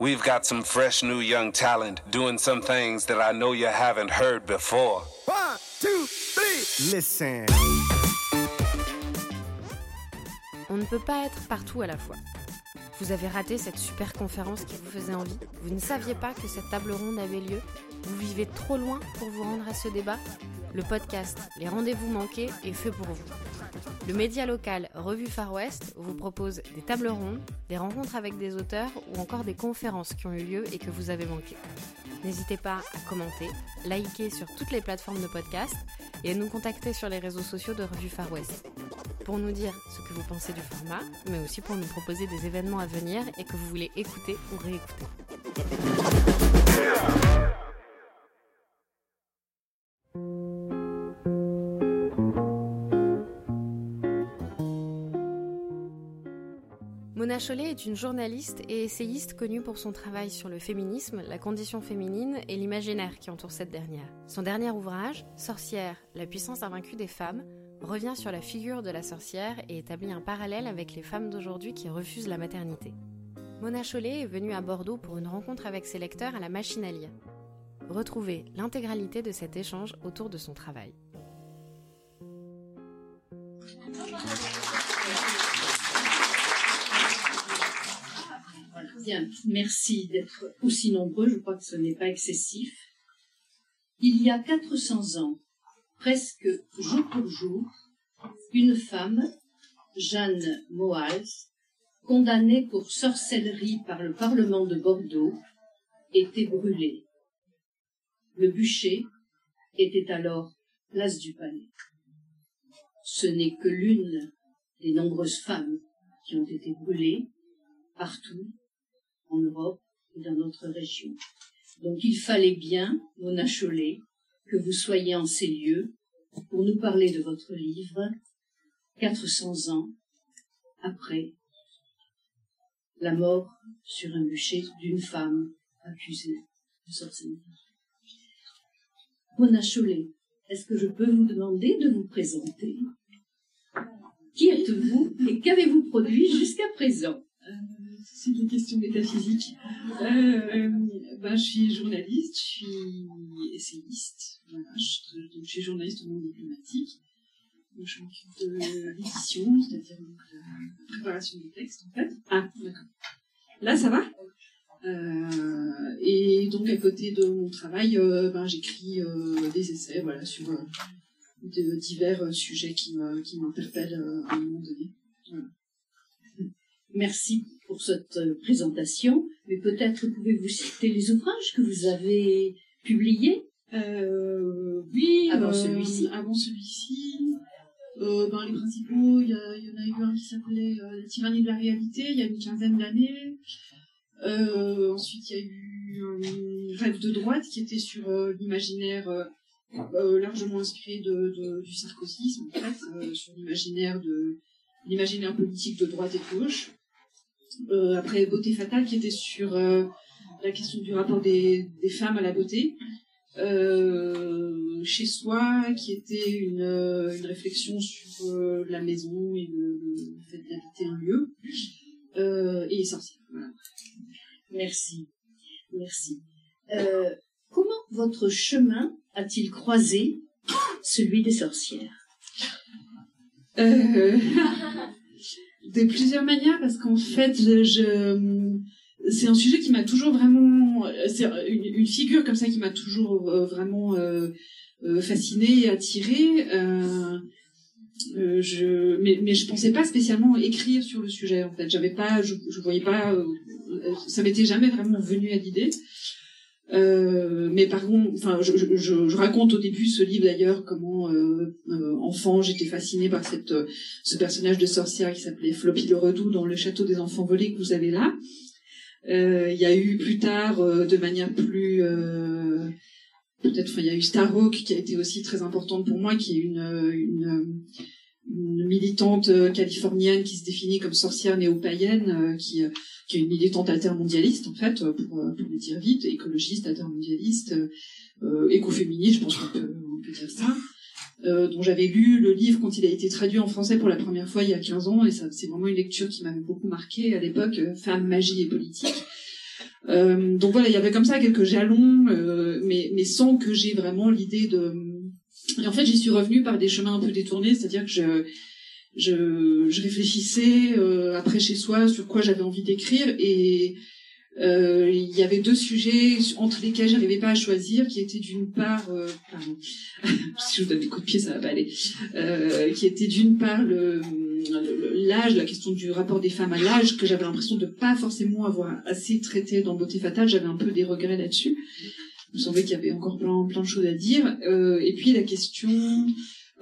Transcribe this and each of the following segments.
We've got some fresh new young talent doing some things that I know you haven't heard before. One, two, three, listen. On ne peut pas être partout à la fois. Vous avez raté cette super conférence qui vous faisait envie Vous ne saviez pas que cette table ronde avait lieu Vous vivez trop loin pour vous rendre à ce débat Le podcast Les rendez-vous manqués est fait pour vous. Le média local Revue Far West vous propose des tables rondes, des rencontres avec des auteurs ou encore des conférences qui ont eu lieu et que vous avez manquées. N'hésitez pas à commenter, liker sur toutes les plateformes de podcast et à nous contacter sur les réseaux sociaux de Revue Far West pour nous dire ce que vous pensez du format, mais aussi pour nous proposer des événements à venir et que vous voulez écouter ou réécouter. Chollet est une journaliste et essayiste connue pour son travail sur le féminisme, la condition féminine et l'imaginaire qui entoure cette dernière. Son dernier ouvrage, Sorcière, la puissance invaincue des femmes, revient sur la figure de la sorcière et établit un parallèle avec les femmes d'aujourd'hui qui refusent la maternité. Mona Chollet est venue à Bordeaux pour une rencontre avec ses lecteurs à la lire. Retrouvez l'intégralité de cet échange autour de son travail. Merci d'être aussi nombreux, je crois que ce n'est pas excessif. Il y a 400 ans, presque jour pour jour, une femme, Jeanne Moals, condamnée pour sorcellerie par le Parlement de Bordeaux, était brûlée. Le bûcher était alors place du palais. Ce n'est que l'une des nombreuses femmes qui ont été brûlées partout en Europe et dans notre région. Donc il fallait bien, Mona Chollet, que vous soyez en ces lieux pour nous parler de votre livre, 400 ans après la mort sur un bûcher d'une femme accusée de sorcellerie. Mona Chollet, est-ce que je peux vous demander de vous présenter? Qui êtes-vous et qu'avez-vous produit jusqu'à présent? C'est une question métaphysique. Euh, ben, je suis journaliste, je suis essayiste, voilà, je, donc, je suis journaliste au monde diplomatique. Donc, je m'occupe de l'édition, c'est-à-dire la préparation des textes, en fait. Ah, d'accord. Là, ça va? Euh, Et donc, à côté de mon travail, euh, ben, j'écris des essais voilà, sur divers sujets qui m'interpellent à un moment donné. Merci pour cette euh, présentation, mais peut-être pouvez-vous citer les ouvrages que vous avez publiés? Euh, Oui, avant euh, celui-ci. Avant celui-ci, euh, ben, les principaux, il y, y, en a eu un qui s'appelait La tyrannie de la réalité, il y a une quinzaine d'années. Ensuite, il y a eu Rêve de droite qui était sur l'imaginaire largement inspiré de, de, du sarkozysme, en fait, sur l'imaginaire de l'imaginaire politique de droite et de gauche. Euh, après Beauté fatale, qui était sur euh, la question du rapport des, des, femmes à la beauté. Euh, chez soi, qui était une, une réflexion sur la maison et le, le fait d'habiter un lieu. Et sorcière. Voilà. Merci. Merci. comment votre chemin a-t-il croisé celui des sorcières? de plusieurs manières parce qu'en fait, c'est un sujet qui m'a toujours vraiment, c'est une, figure comme ça qui m'a toujours euh, vraiment euh, euh fascinée et attirée. Euh, je, mais, mais je pensais pas spécialement écrire sur le sujet. En fait, j'avais pas, je, je voyais pas, ça m'était jamais vraiment venu à l'idée. Euh, mais par contre, enfin, je, je, je, raconte au début ce livre d'ailleurs comment euh, euh, enfant j'étais fascinée par cette ce personnage de sorcière qui s'appelait Floppy le Redoux dans le château des enfants volés que vous avez là. Il y a eu plus tard, de manière plus peut-être, il y a eu Starhawk qui a été aussi très importante pour moi, qui est une, une, une militante californienne qui se définit comme sorcière néo-païenne, qui qui est une militante altermondialiste en fait, pour, pour le dire vite, écologiste, altermondialiste, euh, écoféministe, je pense qu'on peut, on peut dire ça. Euh, dont j'avais lu le livre quand il a été traduit en français pour la première fois il y a 15 ans, et c'est vraiment une lecture qui m'avait beaucoup marqué à l'époque, euh, Femmes, magie et politique. Euh, donc voilà, il y avait comme ça quelques jalons, euh, mais, mais sans que j'ai vraiment l'idée de... Et en fait, j'y suis revenue par des chemins un peu détournés, c'est-à-dire que je, je, je réfléchissais euh, après chez soi sur quoi j'avais envie d'écrire et euh, il y avait deux sujets entre lesquels j'arrivais pas à choisir, qui étaient d'une part, euh, pardon, si je vous donne des coups de pied, ça va pas aller, euh, qui étaient d'une part le l'âge, la question du rapport des femmes à l'âge, que j'avais l'impression de pas forcément avoir assez traité dans Beauté fatale, j'avais un peu des regrets là-dessus. Il me semblait qu'il y avait encore plein, plein de choses à dire. Euh, et puis la question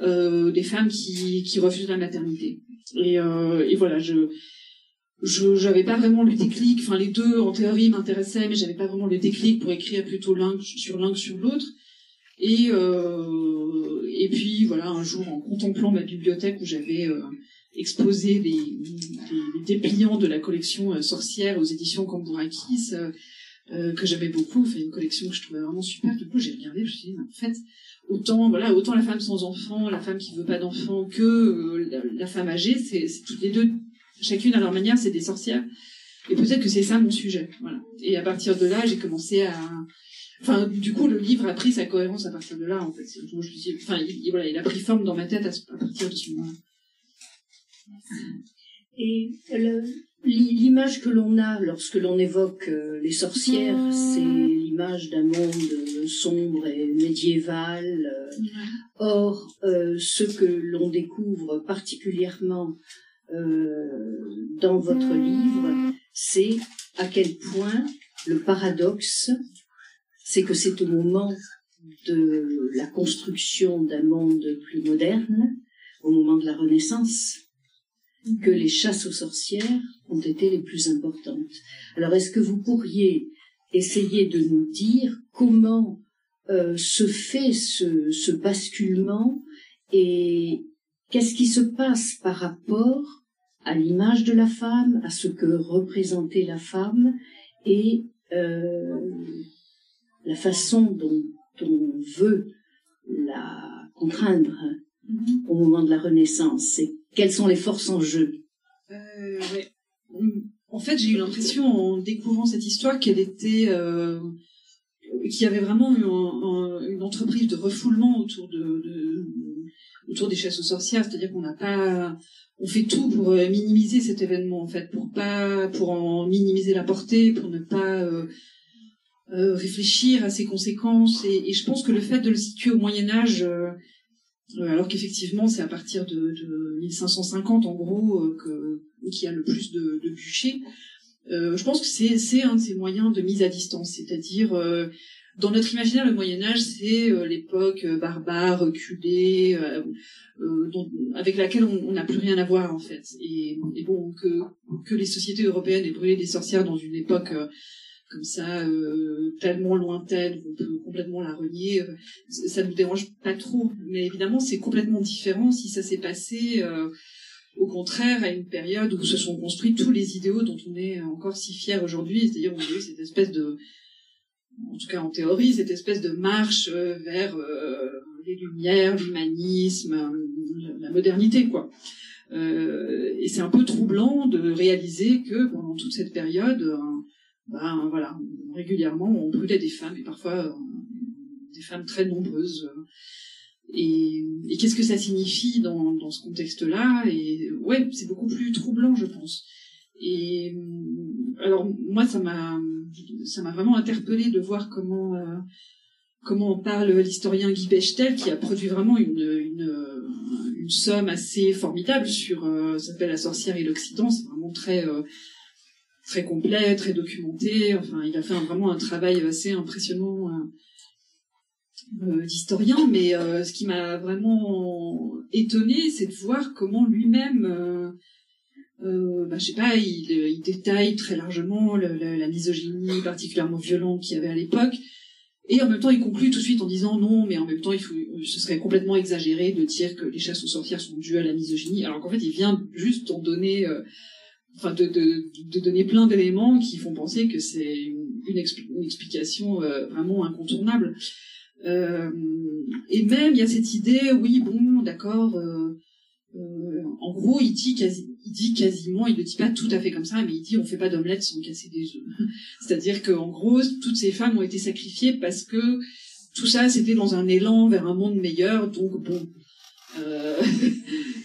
euh, des femmes qui, qui refusent la maternité. Et, euh, et voilà, je je j'avais pas vraiment le déclic. Enfin, les deux en théorie m'intéressaient, mais j'avais pas vraiment le déclic pour écrire plutôt l'un sur l'un que sur l'autre. Et et puis voilà, un jour en contemplant ma bibliothèque où j'avais exposé les, les, dépliants de la collection Sorcière aux éditions Cambourakis, euh, que j'aimais beaucoup, fait une collection que je trouvais vraiment super. Du coup, j'ai regardé, je me suis dit, en fait, autant voilà, autant la femme sans enfant, la femme qui veut pas d'enfant, que euh, la, femme âgée, c'est toutes les deux, chacune à leur manière, c'est des sorcières. Et peut-être que c'est ça mon sujet, voilà. Et à partir de là, j'ai commencé à Enfin, du coup, le livre a pris sa cohérence à partir de là, en fait. Enfin, il, voilà, il a pris forme dans ma tête à, partir de ce moment-là. Et l'image que l'on a lorsque l'on évoque euh, les sorcières, c'est l'image d'un monde sombre et médiéval. Euh, or, euh, ce que l'on découvre particulièrement dans votre livre, c'est à quel point le paradoxe, c'est que c'est au moment de la construction d'un monde plus moderne, au moment de la Renaissance, que les chasses aux sorcières ont été les plus importantes. Alors, est-ce que vous pourriez essayer de nous dire comment euh, se fait ce, ce basculement et qu'est-ce qui se passe par rapport à l'image de la femme, à ce que représentait la femme et euh, la façon dont on veut la contraindre au moment de la Renaissance? Et quelles sont les forces en jeu euh, ouais. En fait, j'ai eu l'impression en découvrant cette histoire qu'elle était, euh, qu'il y avait vraiment une, une, entreprise de refoulement autour de, autour des chasses aux sorcières, c'est-à-dire qu'on n'a pas, on fait tout pour euh, minimiser cet événement en fait, pour pas, pour en minimiser la portée, pour ne pas réfléchir à ses conséquences. Et, je pense que le fait de le situer au Moyen Âge alors qu'effectivement c'est à partir de, de 1550 en gros euh, qu'il y a le plus de, de bûchers. Euh, je pense que c'est un de ces moyens de mise à distance, c'est-à-dire euh, dans notre imaginaire, le Moyen Âge, c'est l'époque barbare, reculée, dont, avec laquelle on n'a plus rien à voir en fait. Et, et, bon, que, que les sociétés européennes aient brûlé des sorcières dans une époque comme ça euh, tellement lointaine qu'on peut complètement la renier. Euh, ça nous dérange pas trop. Mais évidemment c'est complètement différent si ça s'est passé euh, au contraire à une période où se sont construits tous les idéaux dont on est encore si fier aujourd'hui. C'est-à-dire on a eu cette espèce de en tout cas en théorie cette espèce de marche euh, vers euh, les lumières l'humanisme la modernité quoi. Et c'est un peu troublant de réaliser que pendant toute cette période ben voilà, régulièrement on brûlait des femmes et parfois euh, des femmes très nombreuses. Et, et qu'est-ce que ça signifie dans, ce contexte-là? Et ouais, c'est beaucoup plus troublant, je pense. Et alors moi, ça m'a vraiment interpellé de voir comment euh, comment on parle l'historien Guy Bechtel qui a produit vraiment une une, somme assez formidable sur euh, s'appelle la sorcière et l'Occident. C'est vraiment très euh, très complet, très documenté. Enfin, il a fait vraiment un travail assez impressionnant euh, euh, d'historien. Mais euh, ce qui m'a vraiment étonné, c'est de voir comment lui-même, euh, bah, je sais pas, il, il, détaille très largement la misogynie particulièrement violente qu'il y avait à l'époque. Et en même temps, il conclut tout de suite en disant non, mais en même temps, il faut, ce serait complètement exagéré de dire que les chasses aux sorcières sont dues à la misogynie, alors qu'en fait, il vient juste en donner enfin de, de, de, donner plein d'éléments qui font penser que c'est une, explication euh, vraiment incontournable. Euh, et même il y a cette idée, oui bon, d'accord, euh, en gros il dit quasi, il dit quasiment, il le dit pas tout à fait comme ça, mais il dit on fait pas d'omelette sans casser des œufs. C'est-à-dire qu'en gros, toutes ces femmes ont été sacrifiées parce que tout ça, c'était dans un élan vers un monde meilleur. Donc bon,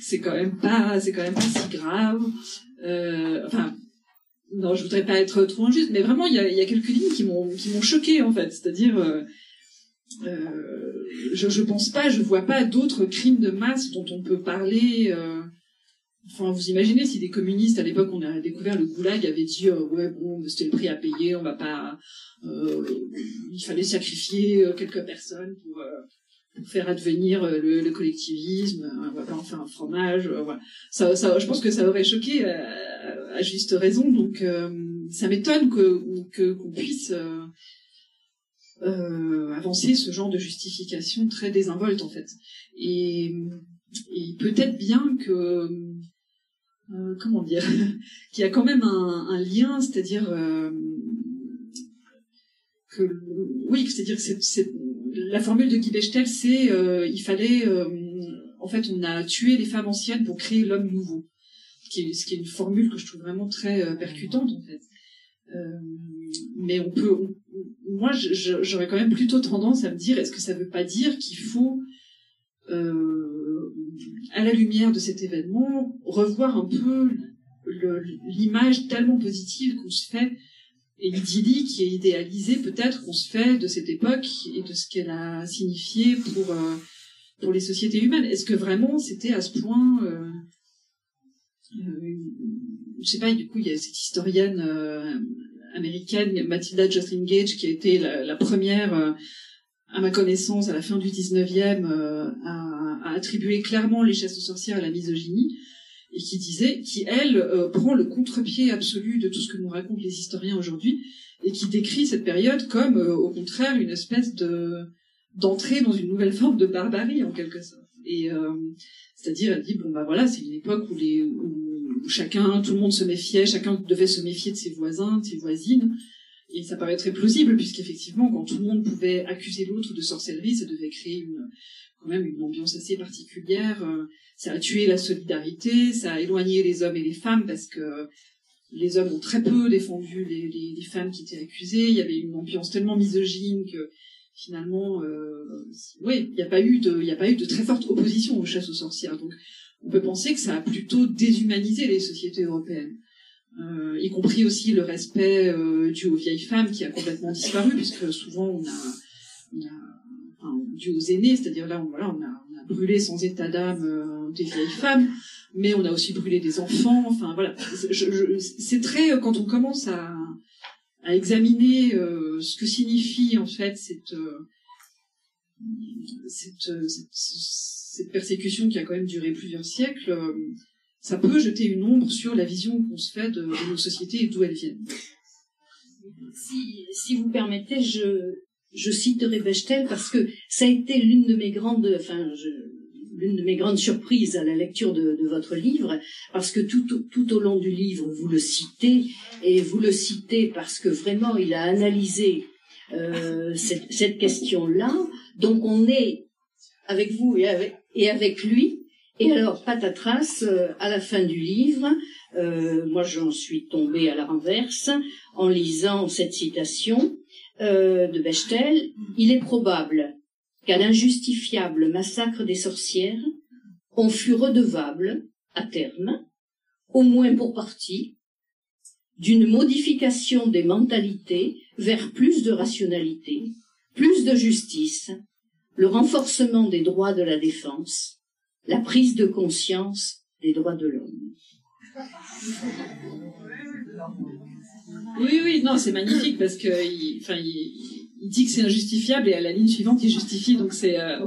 c'est quand même pas, c'est quand même pas si grave. Euh, enfin, non, je voudrais pas être trop injuste, mais vraiment, il y a, quelques lignes qui m'ont qui m'ont choqué en fait. C'est-à-dire, euh, euh, je, je pense pas, je vois pas d'autres crimes de masse dont on peut parler. Enfin, vous imaginez si des communistes à l'époque on a découvert le goulag avaient dit ouais bon c'était le prix à payer, on va pas, il fallait sacrifier quelques personnes pour faire advenir euh, le, le collectivisme, euh, on va pas en faire un fromage, euh, voilà. Ça, ça, je pense que ça aurait choqué à juste raison, donc ça m'étonne que qu'on puisse avancer ce genre de justification très désinvolte en fait. Et, peut-être bien que comment dire, qu'il y a quand même un, lien, c'est-à-dire que oui, c'est-à-dire que c'est- la formule de Guy Bechtel, c'est euh, il fallait, euh, en fait, on a tué les femmes anciennes pour créer l'homme nouveau, ce qui, est, une formule que je trouve vraiment très euh, percutante en fait. Euh, mais on peut, on- moi, j'aurais quand même plutôt tendance à me dire, est-ce que ça veut pas dire qu'il faut euh, à la lumière de cet événement, revoir un peu l'image tellement positive qu'on se fait et idyllique et idéalisée peut-être qu'on se fait de cette époque et de ce qu'elle a signifié pour euh, pour les sociétés humaines. Est-ce que vraiment c'était à ce point euh, euh, je sais pas, du coup, il y a cette historienne euh, américaine, Matilda Jocelyn Gage, qui a été la, première, euh, à ma connaissance, à la fin du 19e, euh, à, à attribuer clairement les chasses aux sorcières à la misogynie, et qui disait, qui, elle, euh, prend le contre-pied absolu de tout ce que nous racontent les historiens aujourd'hui, et qui décrit cette période comme, euh, au contraire, une espèce de d'entrée dans une nouvelle forme de barbarie, en quelque sorte. Et euh, c'est-à-dire, elle dit bon bah voilà, c'est une époque où les où chacun, tout le monde se méfiait, chacun devait se méfier de ses voisins, de ses voisines, et ça paraît très plausible puisqu'effectivement, quand tout le monde pouvait accuser l'autre de sorcellerie, ça devait créer quand même une ambiance assez particulière. euh, Ça a tué la solidarité, ça a éloigné les hommes et les femmes parce que les hommes ont très peu défendu les, femmes qui étaient accusées. Il y avait une ambiance tellement misogyne que finalement, euh, oui, il n'y a pas eu de très forte opposition aux chasses aux sorcières. Donc, on peut penser que ça a plutôt déshumanisé les sociétés européennes, euh, y compris aussi le respect euh, dû aux vieilles femmes qui a complètement disparu, puisque souvent on a, on a enfin, dû aux aînés, c'est-à-dire là, on, voilà, on a, brûlé sans état d'âme euh, des vieilles femmes, mais on a aussi brûlé des enfants. Enfin voilà, c'est très quand on commence à examiner euh, ce que signifie en fait cette, euh, cette, euh, cette, persécution qui a quand même duré plusieurs siècles, euh, ça peut jeter une ombre sur la vision qu'on se fait de, nos sociétés et d'où elles viennent. Si, si vous permettez, je, je citerai Bechtel parce que ça a été l'une de mes grandes, enfin, l'une de mes grandes surprises à la lecture de, de votre livre, parce que tout, tout au long du livre, vous le citez, et vous le citez parce que vraiment, il a analysé euh, cette, cette question-là. Donc, on est avec vous et avec, et avec lui. Et alors, patatras, euh, à la fin du livre, euh, moi j'en suis tombée à la renverse en lisant cette citation euh, de Bechtel, il est probable qu'à l'injustifiable massacre des sorcières, on fut redevable, à terme, au moins pour partie, d'une modification des mentalités vers plus de rationalité, plus de justice, le renforcement des droits de la défense, la prise de conscience des droits de l'homme. Oui, oui, non, c'est magnifique parce que, il, enfin, il, dit que c'est injustifiable et à la ligne suivante, il justifie, donc c'est euh.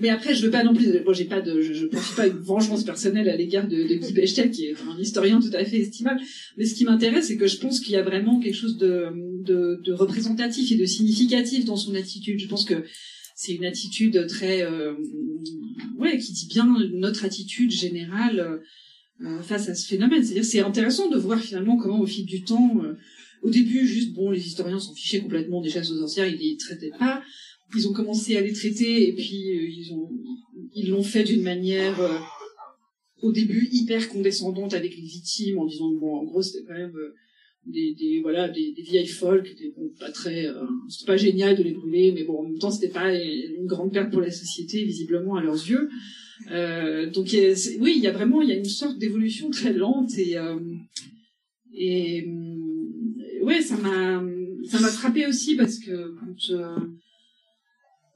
Mais après, je veux pas non plus, bon, j'ai pas de, je, je poursuis pas une vengeance personnelle à l'égard de, Guy Bechtel, qui est un historien tout à fait estimable. Mais ce qui m'intéresse, c'est que je pense qu'il y a vraiment quelque chose de, de, de représentatif et de significatif dans son attitude. Je pense que c'est une attitude très, euh, ouais, qui dit bien notre attitude générale. euh, euh, face à ce phénomène. C'est-à-dire c'est intéressant de voir finalement comment au fil du temps, euh, au début juste bon les historiens s'en fichaient complètement des chasses aux sorcières, ils les traitaient pas. Ils ont commencé à les traiter et puis ils ont ils l'ont fait d'une manière au début hyper condescendante avec les victimes en disant bon en gros c'était quand même des, voilà des, vieilles folles qui étaient pas très euh, c'était pas génial de les brûler mais bon en même temps c'était pas une grande perte pour la société visiblement à leurs yeux. Euh, donc oui il y a vraiment il y a une sorte d'évolution très lente et et euh, ouais ça m'a ça m'a frappé aussi parce que quand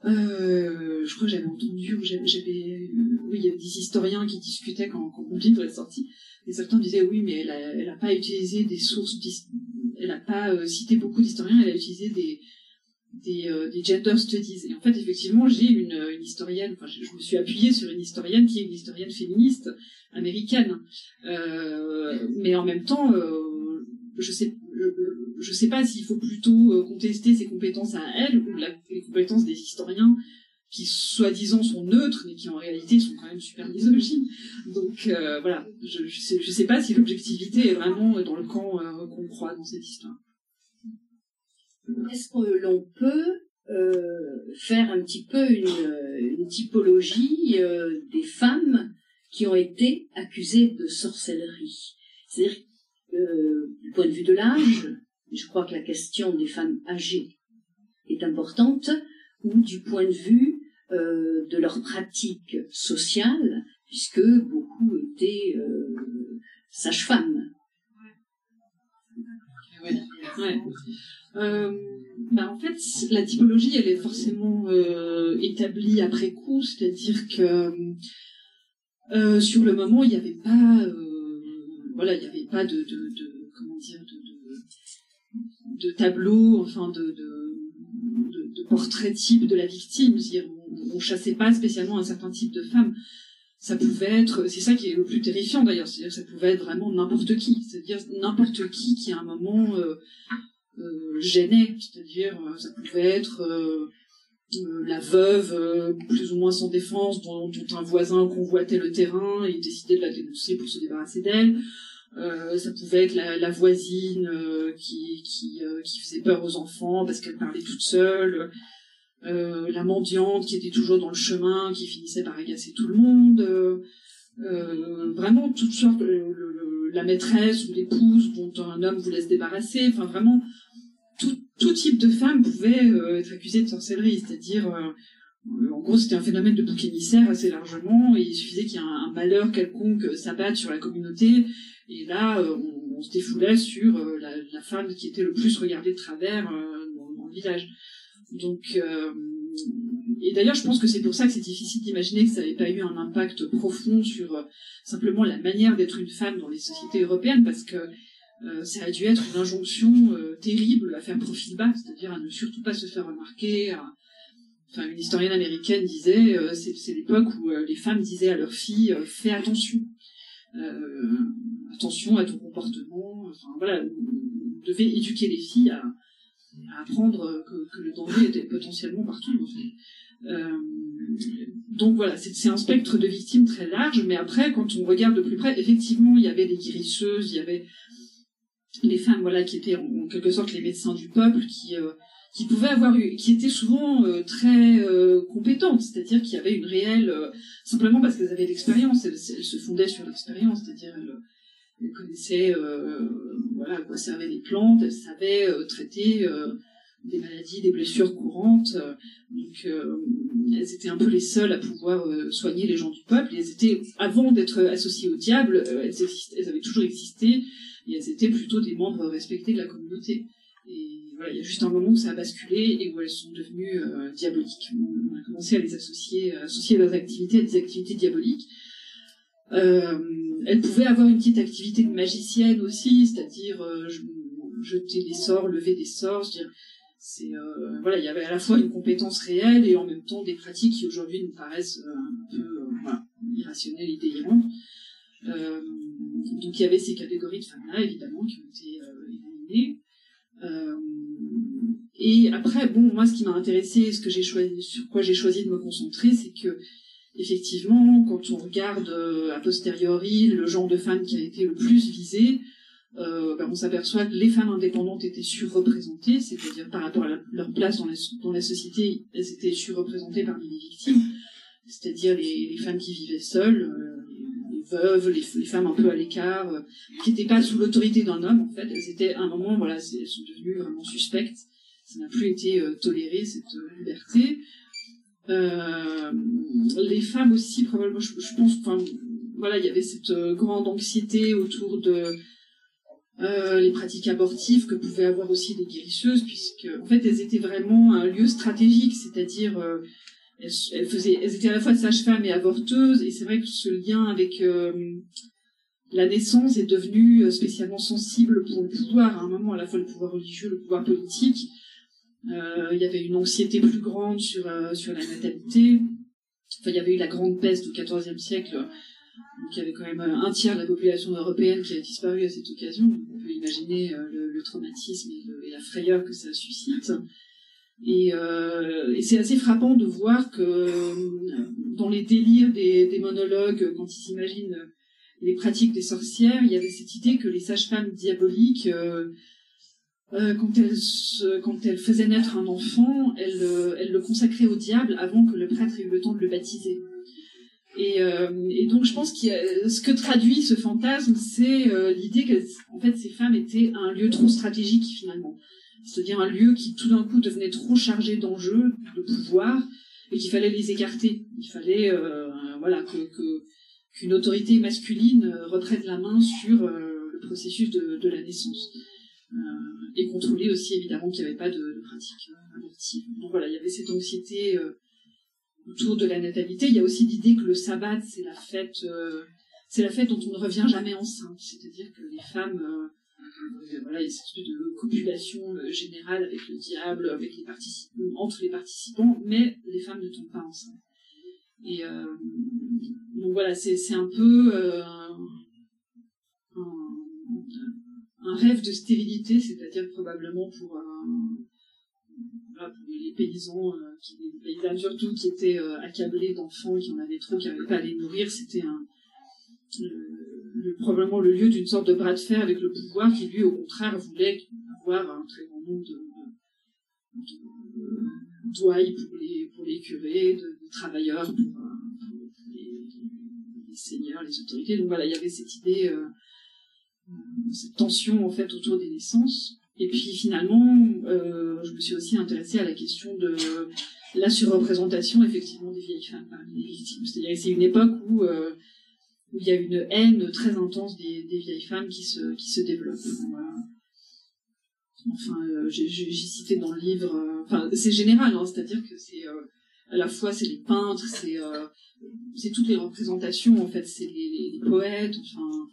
euh, je crois que j'avais entendu j'avais, oui, il y a des historiens qui discutaient quand, quand mon livre est sorti, et certains disaient oui, mais elle a, elle a pas utilisé des sources, elle a pas euh, cité beaucoup d'historiens, elle a utilisé des des, euh, des gender studies. Et en fait, effectivement, j'ai une, une historienne, enfin, je, me suis appuyée sur une historienne qui est une historienne féministe américaine, euh, mais en même temps, je sais, je, je sais pas s'il faut plutôt euh, contester ses compétences à elle ou les compétences des historiens qui soi-disant sont neutres mais qui en réalité sont quand même super misogynes. Donc euh, voilà, je, je sais, pas si l'objectivité est vraiment dans le camp euh, qu'on croit dans cette histoire. Est-ce que l'on peut faire un petit peu une, une typologie des femmes qui ont été accusées de sorcellerie? C'est-à-dire, du point de vue de l'âge, je crois que la question des femmes âgées est importante, ou du point de vue euh, de leur pratique sociale, puisque beaucoup étaient euh, sages-femmes. Ouais. Euh, bah en fait, la typologie, elle est forcément établie après coup, c'est-à-dire que sur le moment, il n'y avait pas, voilà, il n'y avait pas de, de, de comment dire, de, de, de tableau, enfin de, de, de, de portrait type de la victime. C'est-à-dire, on, on chassait pas spécialement un certain type de femme. Ça pouvait être, c'est ça qui est le plus terrifiant d'ailleurs, c'est-à-dire ça pouvait être vraiment n'importe qui, c'est-à-dire n'importe qui qui à un moment euh, euh, gênait, c'est-à-dire euh, ça pouvait être la veuve plus ou moins sans défense dont, dont un voisin convoitait le terrain et décidait de la dénoncer pour se débarrasser d'elle. Euh, ça pouvait être la, voisine euh, qui, euh, qui faisait peur aux enfants parce qu'elle parlait toute seule. La mendiante qui était toujours dans le chemin, qui finissait par agacer tout le monde. vraiment toutes sortes, la maîtresse ou l'épouse dont un homme voulait se débarrasser. Enfin vraiment, tout, tout type de femme pouvait être accusée de sorcellerie. C'est-à-dire, en gros, c'était un phénomène de bouc émissaire assez largement. Et il suffisait qu'il y ait un, malheur quelconque s'abatte sur la communauté. Et là, euh, on, se défoulait sur euh, la, femme qui était le plus regardée de travers euh, dans, le village. Donc, et d'ailleurs, je pense que c'est pour ça que c'est difficile d'imaginer que ça n'avait pas eu un impact profond sur simplement la manière d'être une femme dans les sociétés européennes, parce que ça a dû être une injonction terrible à faire profil bas, c'est-à-dire à ne surtout pas se faire remarquer. Enfin, une historienne américaine disait, c'est l'époque où les femmes disaient à leurs filles, fais attention, attention à ton comportement. Enfin voilà, devait éduquer les filles à, apprendre que, le danger était potentiellement partout. Euh, donc voilà, c'est un spectre de victimes très large, mais après, quand on regarde de plus près, effectivement, il y avait des guérisseuses, il y avait les femmes, voilà, qui étaient en, en quelque sorte les médecins du peuple, qui euh, qui pouvaient avoir eu, qui étaient souvent euh, très euh, compétentes, c'est-à-dire qu'il y avait une réelle, euh, simplement parce qu'elles avaient l'expérience, elles, se fondaient sur l'expérience, c'est-à-dire elles, elles connaissaient, euh, voilà, à quoi servaient les plantes, elles savaient euh, traiter euh, des maladies, des blessures courantes, donc elles étaient un peu les seules à pouvoir soigner les gens du peuple, et elles étaient, avant d'être associées au diable, elles, elles avaient toujours existé, et elles étaient plutôt des membres respectés de la communauté. Il y a juste un moment où ça a basculé et où elles sont devenues euh, diaboliques. On a commencé à les associer, à associer leurs activités à des activités diaboliques. Euh, elles pouvaient avoir une petite activité de magicienne aussi, c'est-à-dire euh, je- jeter des sorts, lever des sorts. Je c'est euh, voilà, il y avait à la fois une compétence réelle et en même temps des pratiques qui aujourd'hui nous paraissent euh, un peu euh, irrationnelles et délirantes. Euh, donc il y avait ces catégories de femmes-là, évidemment, qui ont été euh, éliminées. Euh, et après, bon, moi, ce qui m'a intéressé, ce que j'ai choisi, sur quoi j'ai choisi de me concentrer, c'est que, effectivement, quand on regarde euh, a posteriori le genre de femmes qui a été le plus visé, euh, ben, on s'aperçoit que les femmes indépendantes étaient surreprésentées, c'est-à-dire par rapport à leur place dans la, société, elles étaient surreprésentées parmi les victimes, c'est-à-dire les, femmes qui vivaient seules, les, les femmes un peu à l'écart, qui n'étaient pas sous l'autorité d'un homme, en fait. Elles étaient, à un moment, voilà, elles sont devenues vraiment suspectes. Ça n'a plus été toléré, cette liberté. les femmes aussi, probablement, je, pense, enfin, voilà, il y avait cette grande anxiété autour de euh, les pratiques abortives que pouvaient avoir aussi les guérisseuses, puisque en fait elles étaient vraiment un lieu stratégique, c'est-à-dire euh, elles, faisaient, elles étaient à la fois sages-femmes et avorteuses, et c'est vrai que ce lien avec euh, la naissance est devenu spécialement sensible pour le pouvoir, à un moment à la fois le pouvoir religieux, le pouvoir politique. il y avait une anxiété plus grande sur sur la natalité. Enfin, il y avait eu la grande peste du XIVe siècle donc il y avait quand même euh, un tiers de la population européenne qui a disparu à cette occasion. on peut imaginer euh, le, traumatisme et, la frayeur que ça suscite. Euh, et, c'est assez frappant de voir que dans les délires des, monologues, quand ils s'imaginent les pratiques des sorcières, il y avait cette idée que les sages-femmes diaboliques, quand, elles, quand elles faisaient naître un enfant, elles, elles le consacraient au diable avant que le prêtre ait eu le temps de le baptiser. Et, euh, donc je pense que ce que traduit ce fantasme, c'est euh, l'idée que en fait ces femmes étaient un lieu trop stratégique finalement, c'est-à-dire un lieu qui tout d'un coup devenait trop chargé d'enjeux, de pouvoir, et qu'il fallait les écarter. Il fallait euh, voilà qu'une autorité masculine reprenne la main sur le processus de, la naissance et contrôler aussi évidemment qu'il n'y avait pas de, de pratique abortive. Donc voilà, il y avait cette anxiété autour de la natalité. Il y a aussi l'idée que le sabbat, c'est la fête, euh, c'est la fête dont on ne revient jamais enceinte. C'est-à-dire que les femmes, euh, euh, voilà, il y a cette de copulation générale avec le diable, avec les participants, entre les participants, mais les femmes ne tombent pas enceintes. Et donc voilà, c'est un peu un, rêve de stérilité, c'est-à-dire probablement pour les paysans, euh, qui, les paysannes surtout, qui étaient euh, accablés d'enfants, qui en avaient trop, qui n'avaient pas à les nourrir, c'était un, le, probablement le lieu d'une sorte de bras de fer avec le pouvoir qui, lui, au contraire, voulait avoir un très grand nombre de, douailles pour les, pour les curés, de, travailleurs pour, les, seigneurs, les autorités. Donc voilà, il y avait cette idée, euh, cette tension en fait autour des naissances. Et puis finalement, euh, je me suis aussi intéressée à la question de la surreprésentation effectivement des vieilles femmes parmi les victimes. C'est-à-dire c'est une époque où, euh, où il y a une haine très intense des, vieilles femmes qui se, qui se. Enfin, euh, j'ai cité dans le livre, euh, c'est général, hein, c'est-à-dire que c'est euh, à la fois c'est les peintres, c'est toutes les représentations en fait, c'est les, les, poètes, enfin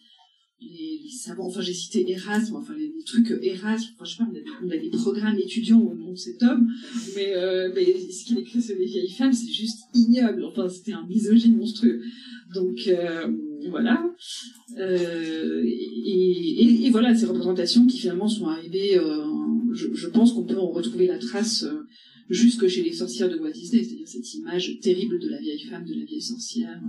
les, savants, enfin j'ai cité Erasme, enfin les, trucs Erasme, je sais pas, on a, des, programmes étudiants au nom de cet homme, mais, euh, mais ce qu'il écrit sur les vieilles femmes, c'est juste ignoble, enfin c'était un misogyne monstrueux. Donc euh, voilà. Euh, et, voilà, ces représentations qui finalement sont arrivées, euh, je, je, pense qu'on peut en retrouver la trace euh, jusque chez les sorcières de Walt Disney, c'est-à-dire cette image terrible de la vieille femme, de la vieille sorcière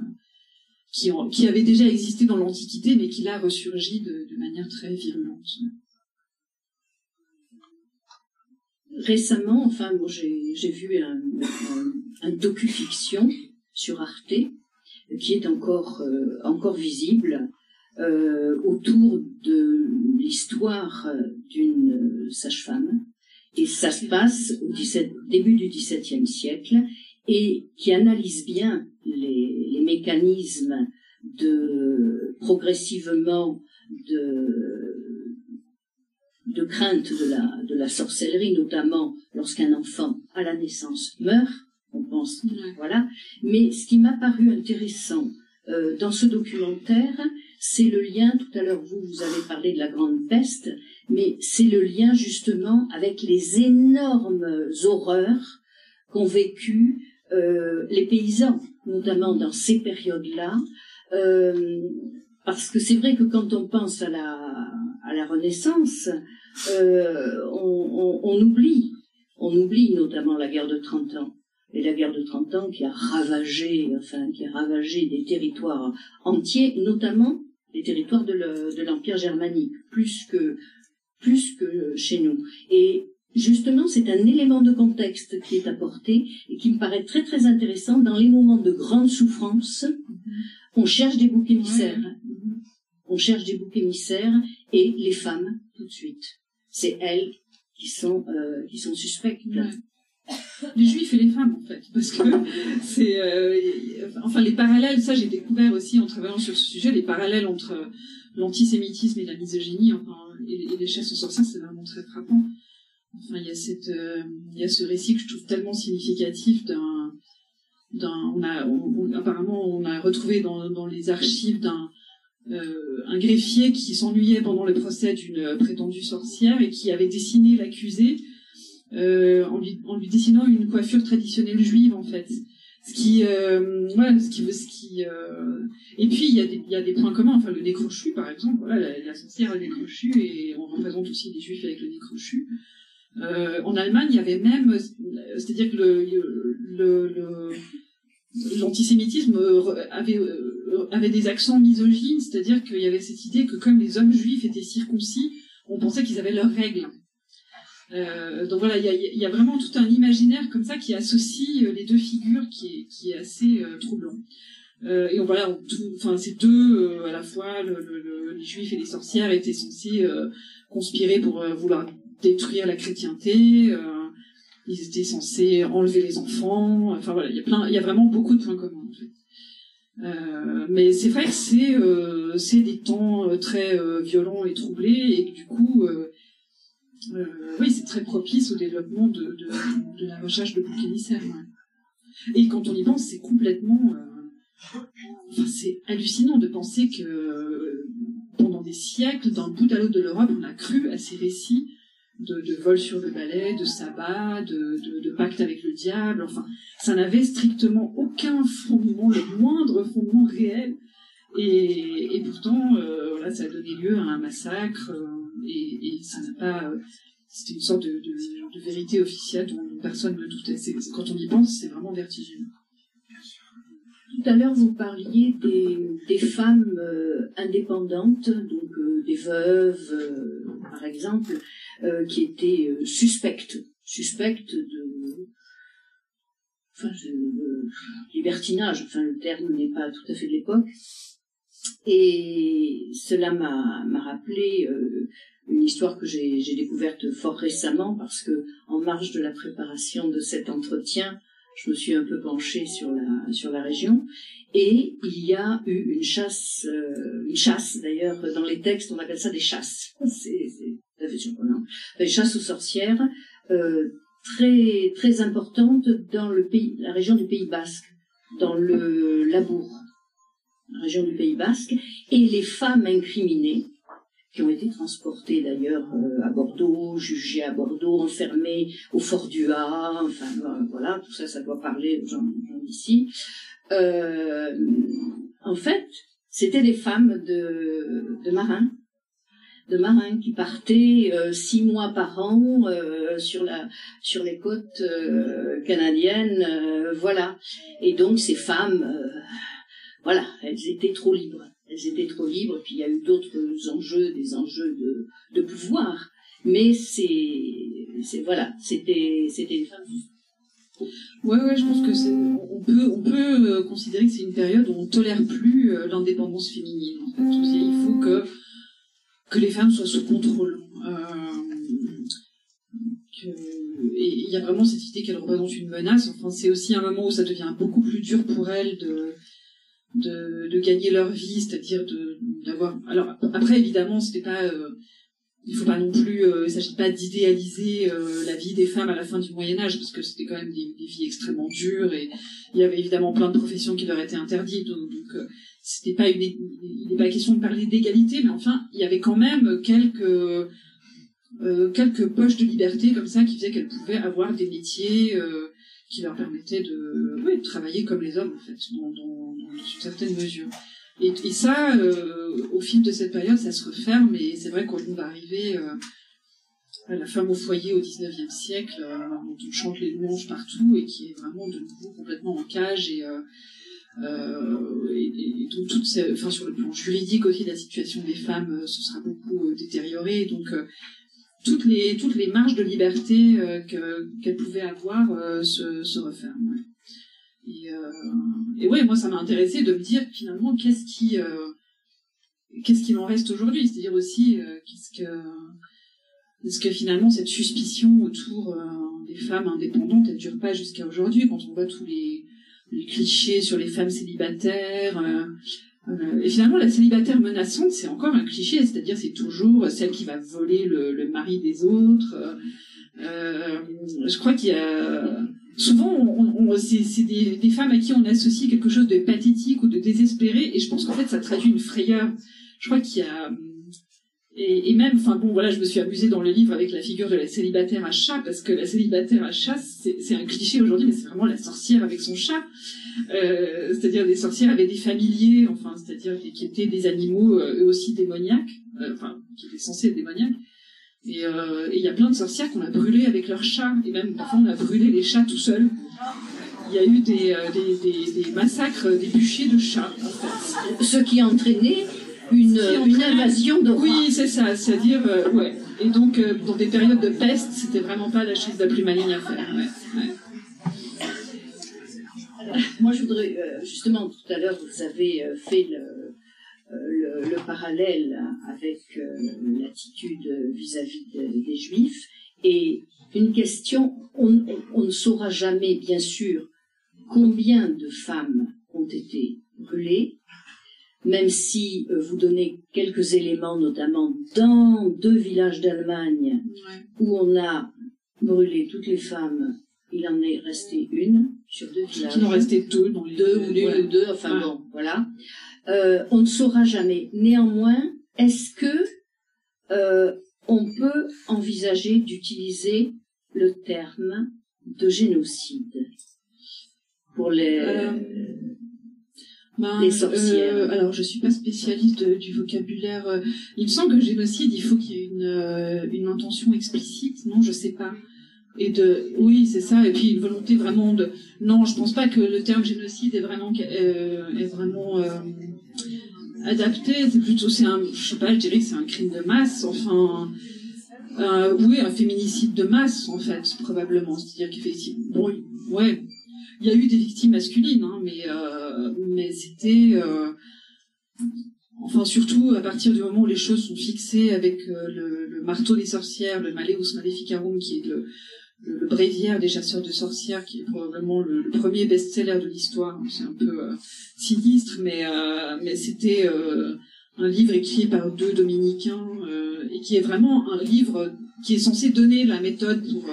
qui, avait déjà existé dans l'Antiquité, mais qui là ressurgit de, manière très virulente. Récemment, enfin, j'ai vu un, un, docu-fiction sur Arte qui est encore, euh, encore visible euh, autour de l'histoire d'une sage-femme. Et ça se passe au début du XVIIe siècle et qui analyse bien les, les mécanismes de progressivement de, de crainte de la, de la sorcellerie, notamment lorsqu'un enfant à la naissance meurt, on pense, voilà. Mais ce qui m'a paru intéressant euh, dans ce documentaire, c'est le lien, tout à l'heure vous, vous avez parlé de la grande peste, mais c'est le lien justement avec les énormes horreurs qu'ont vécu euh, les paysans, notamment dans ces périodes-là, euh, parce que c'est vrai que quand on pense à la, à la Renaissance, euh, on, on, oublie, on oublie notamment la guerre de 30 ans. Et la guerre de 30 ans qui a ravagé, enfin, qui a ravagé des territoires entiers, notamment les territoires de l'Empire germanique, plus que, plus que chez nous. Et Justement, c'est un élément de contexte qui est apporté et qui me paraît très très intéressant dans les moments de grande souffrance. On cherche des boucs émissaires. On cherche des boucs émissaires et les femmes tout de suite. C'est elles qui sont euh, qui sont suspectes. Les juifs et les femmes en fait, parce que c'est euh, enfin les parallèles. Ça j'ai découvert aussi en travaillant sur ce sujet les parallèles entre l'antisémitisme et la misogynie, enfin et, et les chasses aux sorcières, c'est vraiment très frappant. Enfin il y a cette euh, il y a ce récit que je trouve tellement significatif on a apparemment on a retrouvé dans les archives d'un euh, un greffier qui s'ennuyait pendant le procès d'une prétendue sorcière et qui avait dessiné l'accusé euh, en, lui, dessinant une coiffure traditionnelle juive en fait. Ce qui, euh, ce qui, ce qui, et puis il y y a des points communs. Enfin, le nez crochu, par exemple, voilà, la, la sorcière a le nez et on représente aussi les juifs avec le nez crochu. Euh, en Allemagne, il y avait même, c'est-à-dire que l'antisémitisme euh, avait, euh, avait des accents misogynes, c'est-à-dire qu'il y avait cette idée que comme les hommes juifs étaient circoncis, on pensait qu'ils avaient leurs règles. Donc voilà, il y a, vraiment tout un imaginaire comme ça qui associe les deux figures qui est, assez troublant. Et voilà, enfin ces deux à la fois, le, le- le- les juifs et les sorcières étaient censés conspirer pour vouloir détruire la chrétienté. euh, ils étaient censés enlever les enfants. Enfin voilà, il y a plein, il y a vraiment beaucoup de points communs en fait. Euh, mais c'est vrai que c'est euh, des temps euh, très euh, violents et troublés et du coup euh, euh, oui, c'est très propice au développement de, de, de la recherche de boucs émissaires. Et quand on y pense, c'est complètement... euh, c'est hallucinant de penser que euh, pendant des siècles, d'un bout à l'autre de l'Europe, on a cru à ces récits de, de vol sur le balai, de sabbat, de, de, de pacte avec le diable. Enfin, ça n'avait strictement aucun fondement, le moindre fondement réel. Et, pourtant, euh, voilà, ça a donné lieu à un massacre. euh, et, ça n'a pas. euh, C'était une sorte de, de, vérité officielle dont personne ne doutait. Quand on y pense, c'est vraiment vertigineux. Tout à l'heure, vous parliez des, femmes euh, indépendantes, donc euh, des veuves, euh, par exemple, qui étaient suspectes, suspectes de, de, libertinage. Enfin, le terme n'est pas tout à fait de l'époque. Et cela m'a rappelé une histoire que j'ai j'ai découverte fort récemment parce que en marge de la préparation de cet entretien, je me suis un peu penchée sur la sur la région. Et il y a eu une chasse euh, une chasse d'ailleurs dans les textes on appelle ça des chasses. C'est surprenant. Des chasses aux sorcières euh, très très importantes dans le pays la région du Pays Basque dans le Labour. La région du Pays Basque. Et les femmes incriminées qui ont été transportées d'ailleurs euh, à Bordeaux, jugées à Bordeaux, enfermées au fort du enfin voilà, tout ça, ça doit parler aux gens, d'ici. Euh, en fait, c'était des femmes de, marins, de marins qui partaient euh, six mois par an sur la sur les côtes canadiennes, voilà. Et donc ces femmes, voilà, elles étaient trop libres. Elles étaient trop libres. Puis il y a eu d'autres enjeux, des enjeux de, de pouvoir. Mais c'est, voilà, c'était, des femmes. Ouais, ouais, je pense que on peut, on peut euh, considérer que c'est une période où on tolère plus euh, l'indépendance féminine. En fait. Il faut que que les femmes soient sous contrôle. Euh, et il y a vraiment cette idée qu'elles représentent une menace. Enfin, c'est aussi un moment où ça devient beaucoup plus dur pour elles de de, de gagner leur vie, c'est-à-dire d'avoir. Alors après, évidemment, c'était pas euh, il faut pas non plus, euh, il s'agit pas d'idéaliser euh, la vie des femmes à la fin du Moyen Âge, parce que c'était quand même des, des vies extrêmement dures et il y avait évidemment plein de professions qui leur étaient interdites, donc, donc, euh, c'était pas une, il n'est pas question de parler d'égalité, mais enfin il y avait quand même quelques euh, quelques poches de liberté comme ça qui faisaient qu'elles pouvaient avoir des métiers euh, qui leur permettaient de, travailler comme les hommes en fait, dans, une certaine mesure. Et, ça, euh, au fil de cette période, ça se referme, et c'est vrai qu'on va arriver euh, à la femme au foyer au 19e siècle, euh, dont on chante les louanges partout, et qui est vraiment de nouveau complètement en cage, et, euh, donc toute enfin, sur le plan juridique aussi, la situation des femmes se sera beaucoup détériorée, donc toutes les toutes les marges de liberté euh, que- qu'elles pouvaient avoir euh, se, referment. Et, euh, ouais, moi, ça m'a intéressé de me dire finalement qu'est-ce qui, euh, qu'est-ce qu'il en reste aujourd'hui? C'est-à-dire aussi euh, qu'est-ce que, est-ce que finalement cette suspicion autour des femmes indépendantes, elle dure pas jusqu'à aujourd'hui? Quand on voit tous les clichés sur les femmes célibataires. Euh, et finalement, la célibataire menaçante, c'est encore un cliché, c'est-à-dire c'est toujours celle qui va voler le, le mari des autres. Euh, euh, je crois qu'il y a souvent, on, on- c'est des, des femmes à qui on associe quelque chose de pathétique ou de désespéré, et je pense qu'en fait, ça traduit une frayeur. Je crois qu'il y a et, même, enfin bon, voilà, je me suis amusée dans le livre avec la figure de la célibataire à chat, parce que la célibataire à chat, c'est un cliché aujourd'hui, mais c'est vraiment la sorcière avec son chat. Euh, c'est-à-dire des sorcières avec des familiers, enfin, c'est-à-dire qui, étaient des animaux euh, eux aussi démoniaques, euh, enfin, qui étaient censés être démoniaques. Et il y a plein de sorcières qu'on a brûlées avec leurs chats, et même parfois on a brûlé les chats tout seuls. Il y a eu des, massacres, des bûchers de chats, en fait. Ce qui a entraîné une, invasion de Oui, c'est ça, c'est-à-dire, euh, ouais. Et donc, euh, dans des périodes de peste, c'était vraiment pas la chose la plus maligne à faire. Ouais, ouais. Alors, moi, je voudrais, euh, justement, tout à l'heure, vous avez fait le, le, le parallèle avec l'attitude vis-à-vis de- des Juifs. Et une question, on, on ne saura jamais, bien sûr, combien de femmes ont été brûlées, même si euh, vous donnez quelques éléments, notamment dans deux villages d'Allemagne, Ouais. où on a brûlé toutes les femmes, il en est resté une sur deux villages. Il en restait deux dans les deux ou une ouais. ou deux, enfin Ouais. bon, voilà. Euh, on ne saura jamais. Néanmoins, est-ce que euh, on peut envisager d'utiliser le terme de génocide pour les Euh, Ben, Les sorcières. euh, alors, je suis pas spécialiste de- du vocabulaire. euh, Il me semble que génocide, il faut qu'il y ait une, euh, une intention explicite. Non, je sais pas. Et de, oui, c'est ça. Et puis une volonté vraiment de. Non, je pense pas que le terme génocide est vraiment euh, est vraiment euh, adapté. C'est plutôt, c'est un, je sais pas, je dirais que c'est un crime de masse. Enfin, euh, oui, un féminicide de masse en fait, probablement. C'est-à-dire qu'effectivement, bon, ouais, il y a eu des victimes masculines, hein, mais euh, mais c'était euh, enfin surtout à partir du moment où les choses sont fixées avec euh, le, marteau des sorcières, le Maleus Maleficarum, qui est le, bréviaire des chasseurs de sorcières, qui est probablement le, premier best-seller de l'histoire. C'est un peu sinistre, mais mais c'était un livre écrit par deux dominicains et qui est vraiment un livre qui est censé donner la méthode pour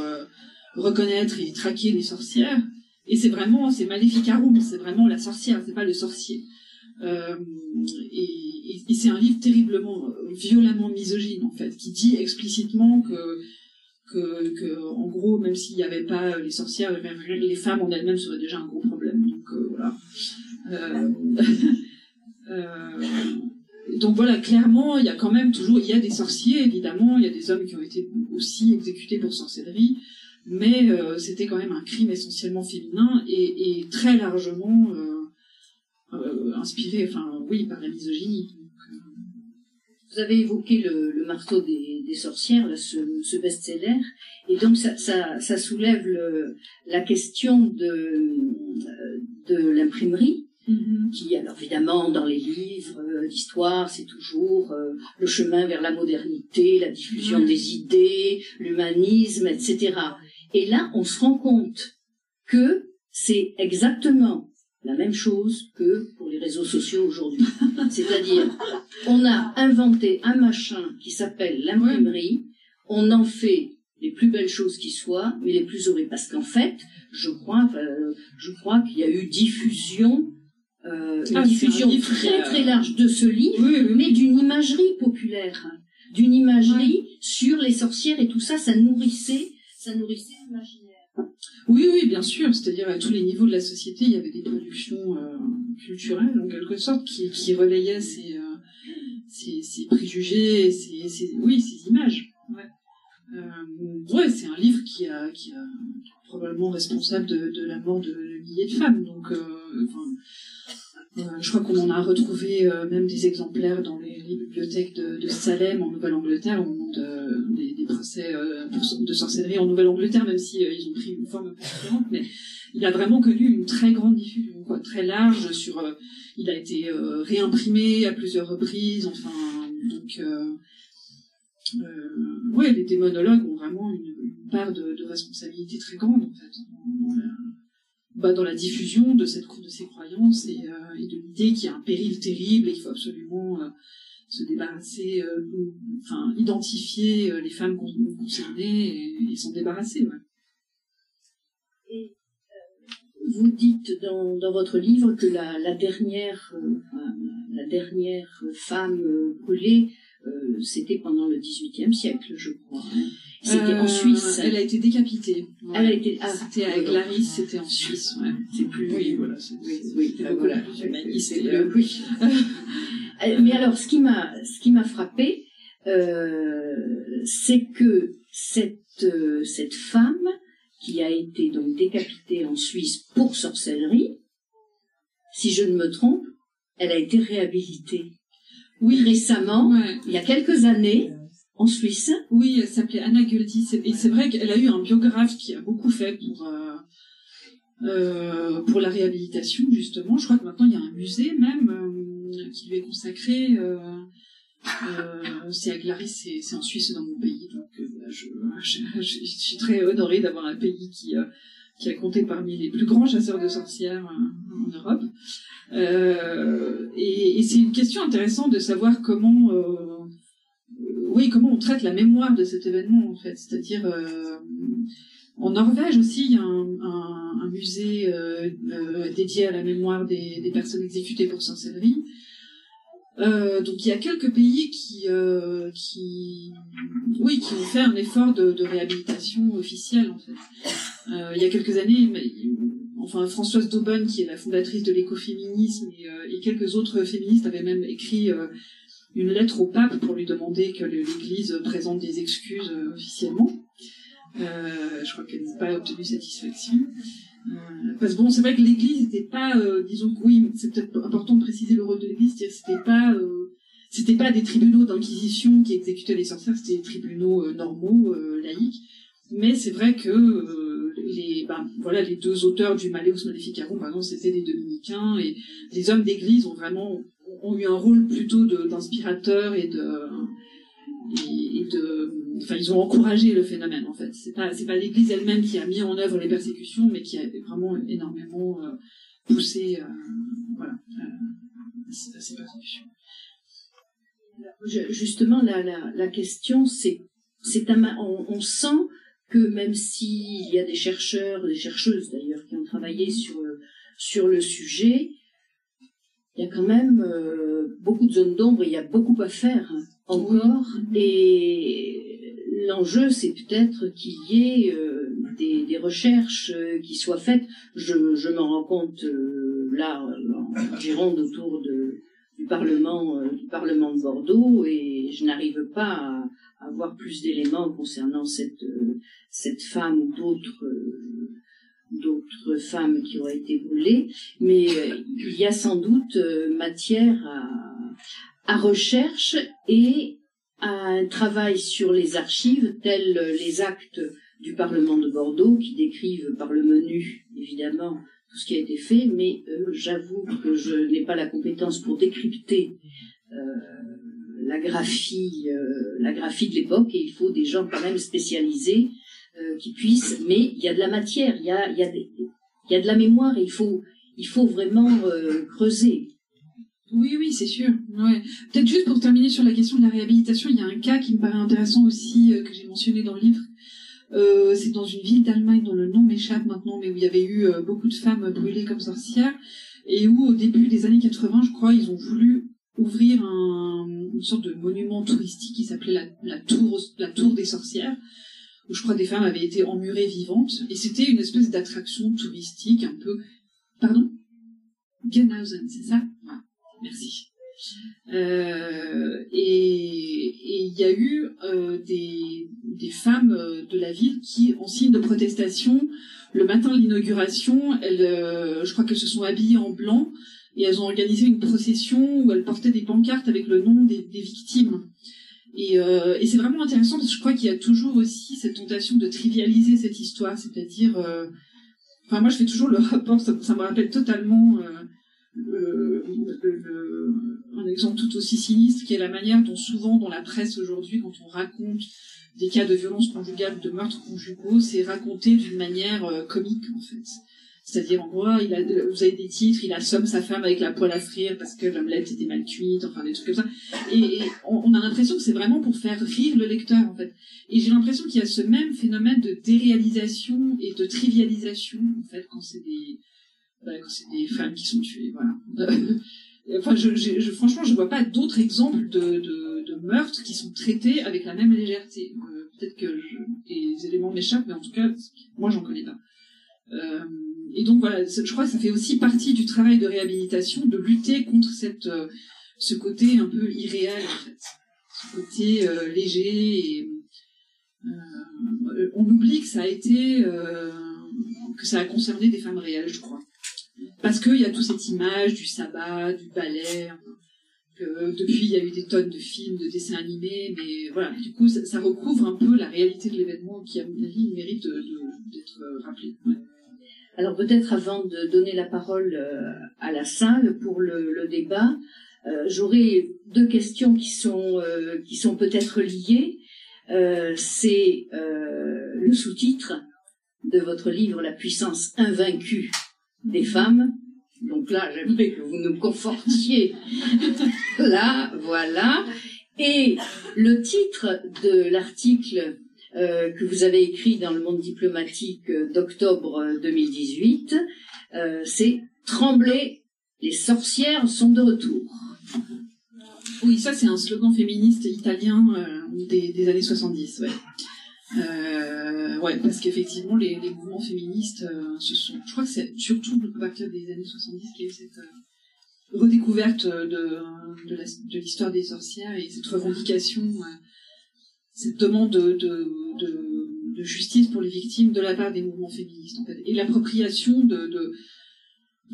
reconnaître et traquer les sorcières. Et c'est vraiment, c'est Maleficarum, c'est vraiment la sorcière, c'est pas le sorcier. Euh, et c'est un livre terriblement, violemment misogyne en fait, qui dit explicitement que, que, que en gros, même s'il n'y avait pas les sorcières, les femmes en elles-mêmes seraient déjà un gros problème. Donc euh, voilà. Euh, donc voilà, clairement, il y a quand même toujours, il y a des sorciers évidemment, il y a des hommes qui ont été aussi exécutés pour sorcellerie, mais euh, c'était quand même un crime essentiellement féminin et, et très largement euh, euh, inspiré, enfin oui, par la misogynie. Donc, Vous avez évoqué le, le marteau des, des sorcières, là, ce, ce best-seller, et donc ça, ça, ça soulève le- la question de, de l'imprimerie, qui, alors évidemment, dans les livres euh, d'histoire, c'est toujours euh, le chemin vers la modernité, la diffusion Ouais. des idées, l'humanisme, etc. Et là, on se rend compte que c'est exactement la même chose que pour les réseaux sociaux aujourd'hui. C'est-à-dire, on a inventé un machin qui s'appelle l'imprimerie, on en fait les plus belles choses qui soient, mais les plus horribles. Parce qu'en fait, je crois, euh, je crois qu'il y a eu diffusion, euh, une Ah, c'est diffusion livre très très large de ce livre, Oui, oui, oui. mais d'une imagerie populaire, d'une imagerie sur les sorcières et tout ça, ça nourrissait, ça nourrissait l'imaginaire. Oui, oui, bien sûr. C'est-à-dire à tous les niveaux de la société, il y avait des productions euh, culturelles, en quelque sorte, qui, qui relayaient ces, euh, ces, ces préjugés, ces, ces- oui, ces images. Ouais, euh, ouais c'est un livre qui a, qui a probablement responsable de, de la mort de milliers de femmes. Donc, enfin, je crois qu'on en a retrouvé euh, même des exemplaires dans les, bibliothèques de, Salem en Nouvelle-Angleterre au moment de, des, des, procès euh, de sorcellerie en Nouvelle-Angleterre, même si ils ont pris une forme un peu différente. Mais il a vraiment connu une très grande diffusion, très large. Sur, il a été réimprimé à plusieurs reprises. Enfin, donc, ouais, les démonologues ont vraiment une, part de, de, responsabilité très grande en fait bah, dans la diffusion de, cette, de ces croyances et, euh, et de l'idée qu'il y a un péril terrible et qu'il faut absolument euh, se débarrasser, euh, enfin identifier les femmes concernées et, s'en débarrasser. Vous dites dans, votre livre que la, la dernière, la dernière femme brûlée, c'était pendant le XVIIIe siècle, je crois. Hein. C'était euh, en Suisse. Elle a été décapitée. Ouais. Elle a été. Ah, c'était à Glaris, c'était en Suisse. Ouais. C'est plus. Oui, voilà. Oui, oui, ah, voilà. Euh, oui. Euh, mais alors, ce qui m'a, ce qui m'a frappé, euh, c'est que cette euh, cette femme qui a été donc décapitée en Suisse pour sorcellerie, si je ne me trompe, elle a été réhabilitée. Oui, récemment, ouais. il y a quelques années, en Suisse. Oui, elle s'appelait Anna Guldi. Et c'est vrai qu'elle a eu un biographe qui a beaucoup fait pour, euh, euh, pour la réhabilitation, justement. Je crois que maintenant, il y a un musée même euh, qui lui est consacré. C'est à Glaris, c'est en Suisse, dans mon pays. Donc, je, je, je, je, suis très honorée d'avoir un pays qui, qui a compté parmi les plus grands chasseurs de sorcières en Europe. et, et c'est une question intéressante de savoir comment oui, comment on traite la mémoire de cet événement en fait. C'est-à-dire euh, en Norvège aussi, il y a un, musée euh, euh, dédié à la mémoire des, personnes exécutées pour sorcellerie. Euh, donc il y a quelques pays qui, euh, qui, oui, qui ont fait un effort de, réhabilitation officielle en fait. Euh, il y a quelques années, enfin Françoise Daubonne, qui est la fondatrice de l'écoféminisme, et, et, quelques autres féministes avaient même écrit une lettre au pape pour lui demander que l'Église présente des excuses euh, officiellement. Euh, je crois qu'elle n'a pas obtenu satisfaction. Euh, parce que bon, c'est vrai que l'Église n'était pas, euh, disons que oui, c'est peut-être important de préciser le rôle de l'Église, c'était pas, euh, c'était pas des tribunaux d'inquisition qui exécutaient les sorcières, c'était des tribunaux normaux, laïques. Mais c'est vrai que les, ben, voilà, les deux auteurs du Malleus Maleficarum, par exemple, c'était des dominicains et les hommes d'Église ont vraiment ont eu un rôle plutôt d'inspirateur et de et, de enfin ils ont encouragé le phénomène en fait. C'est pas c'est pas l'église elle-même qui a mis en œuvre les persécutions mais qui a vraiment énormément euh, poussé euh, voilà euh, ces persécutions. Justement la, la, la question c'est c'est on, on sent que même s'il y a des chercheurs des chercheuses d'ailleurs qui ont travaillé sur sur le sujet il y a quand même euh, beaucoup de zones d'ombre, il y a beaucoup à faire encore. Et l'enjeu, c'est peut-être qu'il y ait euh, des, recherches euh, qui soient faites. Je, je m'en rends compte euh, là, en Gironde, autour du Parlement, du Parlement de Bordeaux, et je n'arrive pas à, avoir plus d'éléments concernant cette, cette femme ou d'autres d'autres femmes qui ont été brûlées, mais il y a sans doute matière à, à, recherche et à un travail sur les archives, tels les actes du Parlement de Bordeaux, qui décrivent par le menu, évidemment, tout ce qui a été fait, mais euh, j'avoue que je n'ai pas la compétence pour décrypter euh, la graphie, euh, la graphie de l'époque, et il faut des gens quand même spécialisés euh, qui puissent, mais il y a de la matière, il y a, y a, y a de la mémoire et il faut, il faut vraiment euh, creuser. Oui, oui, c'est sûr. Ouais. Peut-être juste pour terminer sur la question de la réhabilitation, il y a un cas qui me paraît intéressant aussi, euh, que j'ai mentionné dans le livre. Euh, c'est dans une ville d'Allemagne dont le nom m'échappe maintenant, mais où il y avait eu euh, beaucoup de femmes brûlées comme sorcières, et où au début des années 80, je crois, ils ont voulu ouvrir un, une sorte de monument touristique qui s'appelait la, la, tour, la tour des sorcières, où je crois des femmes avaient été emmurées vivantes, et c'était une espèce d'attraction touristique un peu... Pardon? Genhausen, c'est ça? Ouais, Merci. Euh, et il y a eu euh, des, femmes euh, de la ville qui, en signe de protestation, le matin de l'inauguration, euh, je crois qu'elles se sont habillées en blanc et elles ont organisé une procession où elles portaient des pancartes avec le nom des, victimes. Et, c'est vraiment intéressant parce que je crois qu'il y a toujours aussi cette tentation de trivialiser cette histoire, c'est-à-dire, enfin moi je fais toujours le rapport, ça, me rappelle totalement le- un exemple tout aussi sinistre qui est la manière dont souvent dans la presse aujourd'hui, quand on raconte des cas de violence conjugale, de meurtres conjugaux, c'est raconté d'une manière euh, comique en fait. C'est-à-dire, en gros, il a, vous avez des titres, il assomme sa femme avec la poêle à frire parce que l'omelette était mal cuite, enfin des trucs comme ça. Et, et on, on a l'impression que c'est vraiment pour faire rire le lecteur, en fait. Et j'ai l'impression qu'il y a ce même phénomène de déréalisation et de trivialisation, en fait, quand c'est des, quand c'est des femmes qui sont tuées, voilà. enfin, je, je, je- franchement, je vois pas d'autres exemples de, de, de meurtres qui sont traités avec la même légèreté. Euh, Peut-être que je, des éléments m'échappent, mais en tout cas, moi, j'en connais pas. Euh, et donc voilà, je crois que ça fait aussi partie du travail de réhabilitation de lutter contre cette, euh, ce côté un peu irréel en fait, ce côté euh, léger. Et, euh, on oublie que ça a été, euh, que ça a concerné des femmes réelles, je crois, parce qu'il y a toute cette image du sabbat, du ballet. Que depuis, il y a eu des tonnes de films, de dessins animés, mais voilà, du coup, ça, recouvre un peu la réalité de l'événement qui, à mon avis, mérite d'être euh, rappelé. Alors peut-être avant de donner la parole euh, à la salle pour le, débat, euh, j'aurais deux questions qui sont euh, sont peut-être liées. C'est le sous-titre de votre livre La puissance invaincue des femmes. Donc là, j'aimerais que vous nous confortiez. là, voilà. Et le titre de l'article euh, que vous avez écrit dans le monde diplomatique euh, d'octobre euh, 2018, euh, c'est Trembler, les sorcières sont de retour. Oui, ça c'est un slogan féministe italien euh, des, des années 70, ouais. Euh, ouais, parce qu'effectivement, les, mouvements féministes euh. Je crois que c'est surtout à partir des années 70 qu'il y a eu cette euh, redécouverte de, de, l'histoire des sorcières et cette revendication, euh, cette demande de, justice pour les victimes de la part des mouvements féministes, en fait, et l'appropriation de,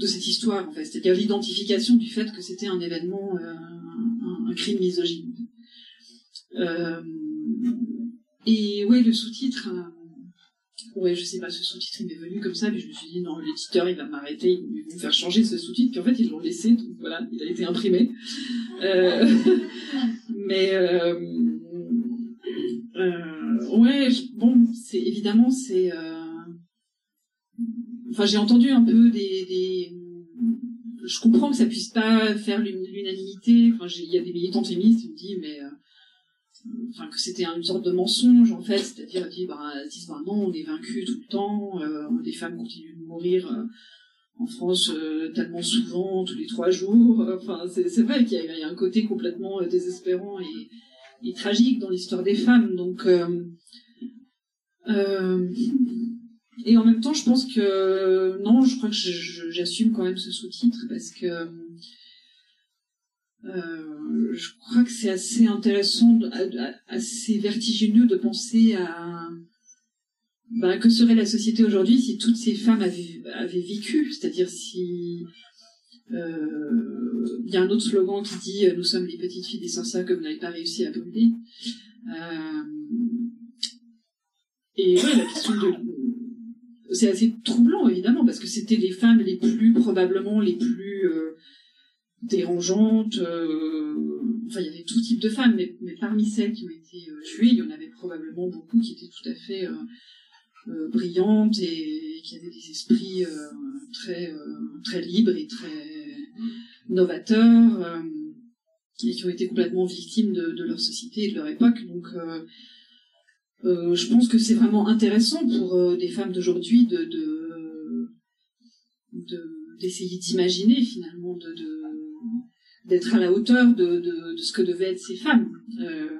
cette histoire, en fait, c'est-à-dire l'identification du fait que c'était un événement, euh, un, un crime misogyne. Euh, et ouais, le sous-titre, euh, ouais, je sais pas, ce sous-titre il m'est venu comme ça, mais je me suis dit non, l'éditeur il va m'arrêter, ils vont me faire changer ce sous-titre, puis en fait ils l'ont laissé, donc voilà, il a été imprimé. Euh, mais euh, euh, ouais, bon, c'est évidemment c'est. euh, Enfin, j'ai entendu un peu des, des. Je comprends que ça puisse pas faire l'un- l'unanimité. Enfin, il y a des militants féministes qui me disent, mais euh, que c'était une sorte de mensonge en fait, c'est-à-dire disent, bah, disent bah, non, on est vaincu tout le temps, euh, les femmes continuent de mourir euh, en France euh, tellement souvent, tous les trois jours. Enfin, c'est vrai qu'il y, a un côté complètement euh, désespérant et, et tragique dans l'histoire des femmes. Donc, euh, euh, et en même temps, je pense que non, je crois que j'assume quand même ce sous-titre parce que euh, je crois que c'est assez intéressant, assez vertigineux de penser à bah, que serait la société aujourd'hui si toutes ces femmes avaient, vécu, c'est-à-dire si euh, il y a un autre slogan qui dit euh, nous sommes les petites filles des sorcières que vous n'avez pas réussi à brûler. Euh, et ouais, la question de c'est assez troublant évidemment parce que c'était les femmes les plus probablement les plus euh, dérangeantes. euh, enfin, il y avait tout type de femmes, mais, parmi celles qui ont été euh, tuées, il y en avait probablement beaucoup qui étaient tout à fait euh, brillantes et qui avaient des esprits très très libres et très novateurs. et qui ont été complètement victimes de, leur société et de leur époque. Donc, je pense que c'est vraiment intéressant pour des femmes d'aujourd'hui de, de, de- d'essayer d'imaginer finalement, de, d'être à la hauteur de, de, ce que devaient être ces femmes. Euh,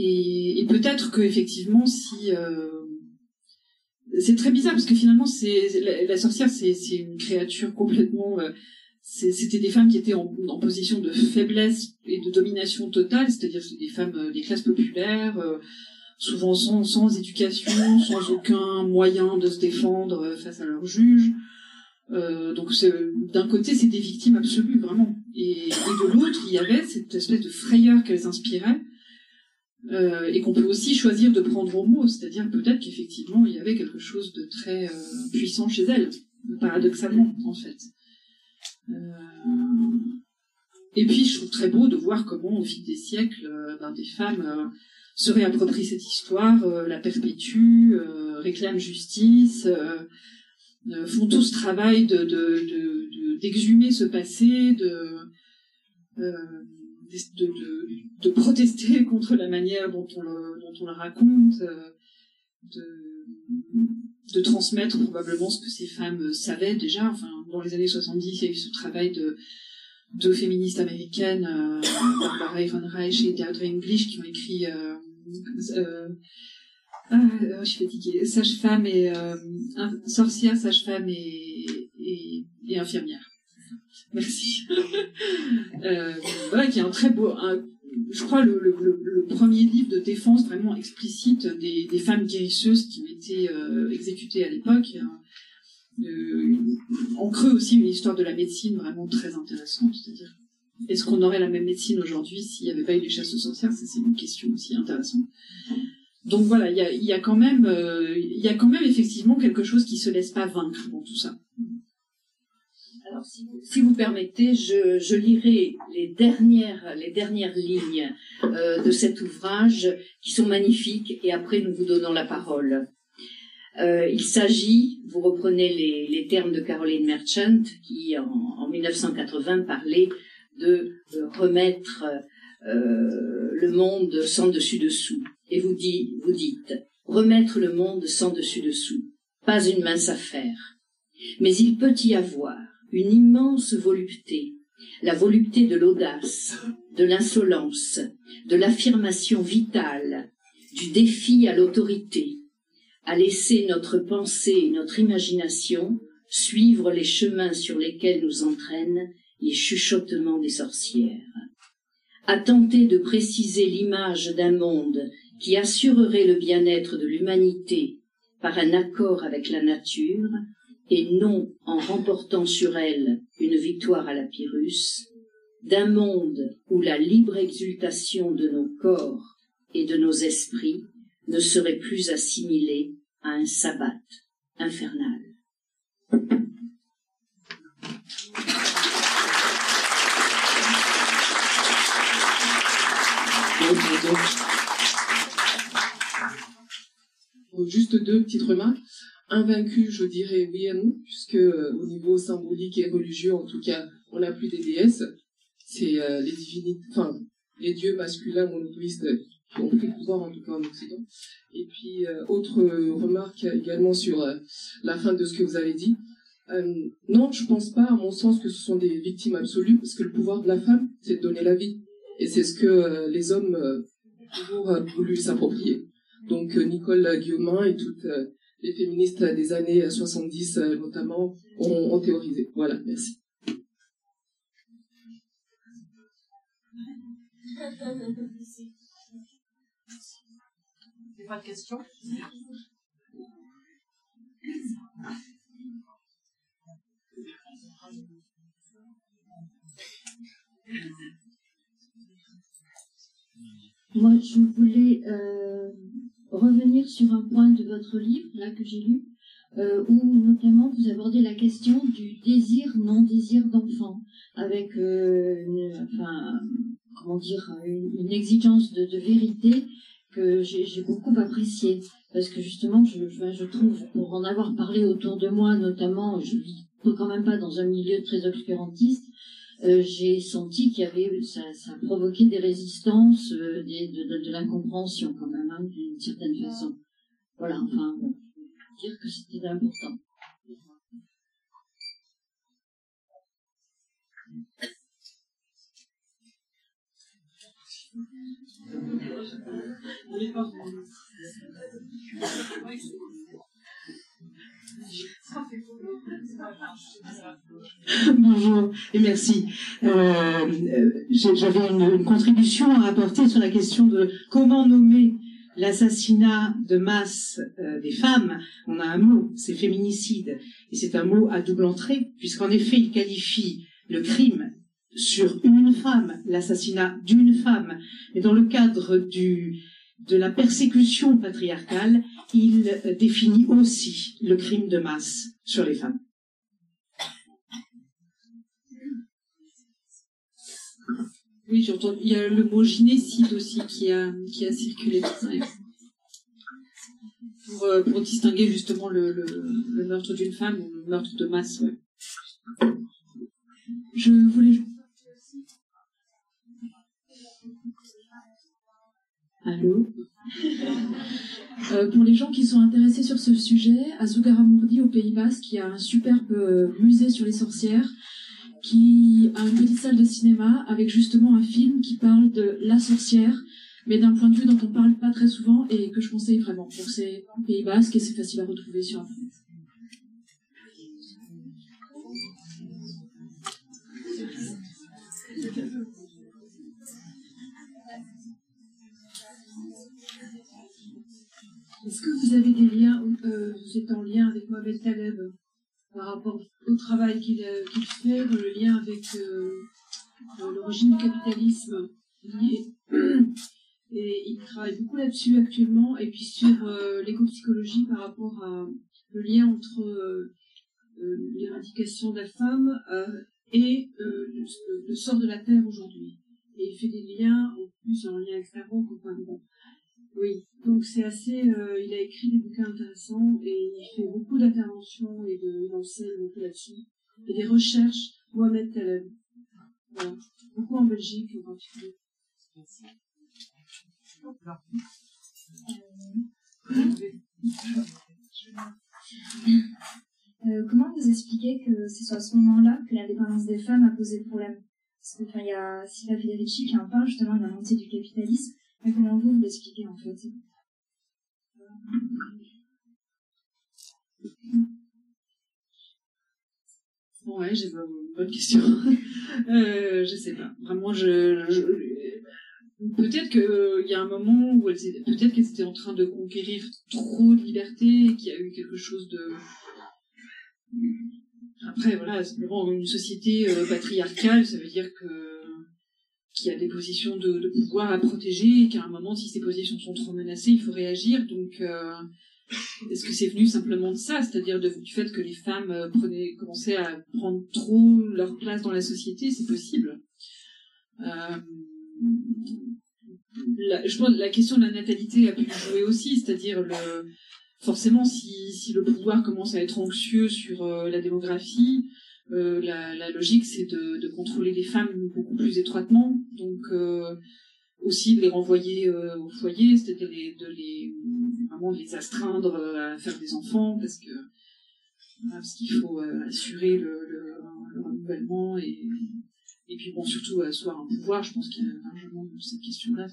et, peut-être que effectivement, si euh, c'est très bizarre parce que finalement, c'est la, sorcière, c'est, une créature complètement euh, c'était des femmes qui étaient en, en position de faiblesse et de domination totale, c'est-à-dire c'est des femmes euh, des classes populaires, souvent sans, sans éducation, sans aucun moyen de se défendre face à leurs juges. Euh, donc d'un côté, c'est des victimes absolues, vraiment. Et, de l'autre, il y avait cette espèce de frayeur qu'elles inspiraient, euh, et qu'on peut aussi choisir de prendre au mot, c'est-à-dire peut-être qu'effectivement, il y avait quelque chose de très euh, puissant chez elles, paradoxalement, en fait. Et puis, je trouve très beau de voir comment, au fil des siècles, ben, des femmes se réapproprient cette histoire, la perpétuent, réclament justice, font tout ce travail de, d'exhumer ce passé, de, euh, protester contre la manière dont on le, dont on le raconte, euh, de, transmettre probablement ce que ces femmes savaient déjà. Enfin, dans les années 70, il y a eu ce travail de deux féministes américaines, Barbara Ehrenreich et Deirdre English, qui ont écrit euh, je suis fatiguée. Sage-femme et euh, sorcière, sage-femme et, infirmière. Merci. euh, voilà, qui est un très beau, je crois le, le, premier livre de défense vraiment explicite des, femmes guérisseuses qui ont été euh, exécutées à l'époque. Euh, en creux aussi une histoire de la médecine vraiment très intéressante, c'est-à-dire est-ce qu'on aurait la même médecine aujourd'hui s'il n'y avait pas eu les chasses aux sorcières? C'est une question aussi intéressante. Donc voilà, il y a, quand même, euh, il y a quand même effectivement quelque chose qui se laisse pas vaincre dans tout ça. Alors, si vous, permettez, je, lirai les dernières, les dernières lignes euh, de cet ouvrage qui sont magnifiques et après nous vous donnons la parole. Euh, il s'agit, vous reprenez les, termes de Caroline Merchant qui en, en 1980 parlait de remettre le monde sans dessus-dessous et vous, dit, vous dites remettre le monde sans dessus-dessous, pas une mince affaire. Mais il peut y avoir une immense volupté, la volupté de l'audace, de l'insolence, de l'affirmation vitale, du défi à l'autorité, à laisser notre pensée et notre imagination suivre les chemins sur lesquels nous entraînent les chuchotements des sorcières, à tenter de préciser l'image d'un monde qui assurerait le bien-être de l'humanité par un accord avec la nature et non en remportant sur elle une victoire à la Pyrrhus, d'un monde où la libre exultation de nos corps et de nos esprits ne serait plus assimilée à un sabbat infernal. Juste deux petites remarques. Invaincu, je dirais oui et non, puisque euh, au niveau symbolique et religieux, en tout cas, on n'a plus des déesses. C'est euh, les divinités, enfin, les dieux masculins monothéistes qui ont pris le pouvoir, en tout cas en Occident. Et puis, euh, autre remarque également sur la fin de ce que vous avez dit. non, je pense pas, à mon sens, que ce sont des victimes absolues, parce que le pouvoir de la femme, c'est de donner la vie. Et c'est ce que les hommes ont toujours voulu s'approprier. Donc euh, Nicole Guillaumin et toutes euh, les féministes des années 70 euh, notamment ont, théorisé. Voilà, merci. Pas de questions? Moi, je voulais euh, revenir sur un point de votre livre, là, que j'ai lu, euh, où notamment vous abordez la question du désir, non-désir d'enfant, avec, euh, une, comment dire, une, exigence de, vérité que j'ai beaucoup appréciée. Parce que justement, je, je, trouve, pour en avoir parlé autour de moi, notamment, je vis quand même pas dans un milieu très obscurantiste, euh, j'ai senti qu'il y avait, ça, provoquait des résistances, euh, de, l'incompréhension quand même, hein, d'une certaine façon. Voilà, enfin, bon, dire que c'était important. Bonjour et merci. Euh, J'avais une, contribution à apporter sur la question de comment nommer l'assassinat de masse euh, des femmes, on a un mot, c'est féminicide. Et c'est un mot à double entrée, puisqu'en effet, il qualifie le crime sur une femme, l'assassinat d'une femme. Mais dans le cadre du, de la persécution patriarcale, il euh, définit aussi le crime de masse sur les femmes. Oui, j'entends. Il y a le mot gynécide aussi qui a, qui a circulé. Pour, euh, pour distinguer justement le, le, le meurtre d'une femme ou le meurtre de masse. Ouais. Je voulais. Allô Euh, pour les gens qui sont intéressés sur ce sujet, à Zugarramurdi, au Pays Basque, il y a un superbe euh, musée sur les sorcières qui a une petite salle de cinéma avec justement un film qui parle de la sorcière, mais d'un point de vue dont on parle pas très souvent et que je conseille vraiment. Donc c'est Pays Basque et c'est facile à retrouver sur Internet. Vous avez des liens, euh, êtes en lien avec Mohamed Taleb par rapport au travail qu'il euh, qu'il fait, dans le lien avec euh, euh, l'origine du capitalisme Et il travaille beaucoup là-dessus actuellement, et puis sur euh, l'éco-psychologie par rapport à le lien entre euh, euh, l'éradication de la femme euh, et euh, le, sort de la Terre aujourd'hui. Et il fait des liens, en plus en lien avec Starbuck, enfin bon. Oui, donc c'est assez. euh, il a écrit des bouquins intéressants et il fait beaucoup d'interventions et de, il enseigne beaucoup là-dessus. Et des recherches, Mohamed Taleb. Voilà. Beaucoup en Belgique en particulier. Euh, comment vous expliquez que c'est à ce moment-là que l'indépendance des femmes a posé problème? Parce que, enfin, il y a Sylvia Federici qui en parle justement de la montée du capitalisme. Comment vous, l'expliquez en fait Ouais, j'ai une bonne question. euh, je sais pas. Vraiment, je, peut-être que il y a un moment où elles étaient, peut-être qu'elles étaient en train de conquérir trop de liberté, et qu'il y a eu quelque chose de. Après, voilà, simplement une société euh, patriarcale, ça veut dire que qu'il y a des positions de, pouvoir à protéger et qu'à un moment, si ces positions sont trop menacées, il faut réagir. Donc, euh, est-ce que c'est venu simplement de ça, c'est-à-dire du fait que les femmes euh, prenaient, commençaient à prendre trop leur place dans la société C'est possible. Euh, la, je pense la question de la natalité a pu jouer aussi, c'est-à-dire forcément si, le pouvoir commence à être anxieux sur la démographie, euh, la, logique c'est de, contrôler les femmes beaucoup plus étroitement, donc euh, aussi de les renvoyer euh, au foyer, c'est-à-dire les- de les vraiment les astreindre à faire des enfants parce que parce qu'il faut assurer le, le, le renouvellement et et puis bon surtout asseoir un pouvoir. Je pense qu'il y a largement cette question-là,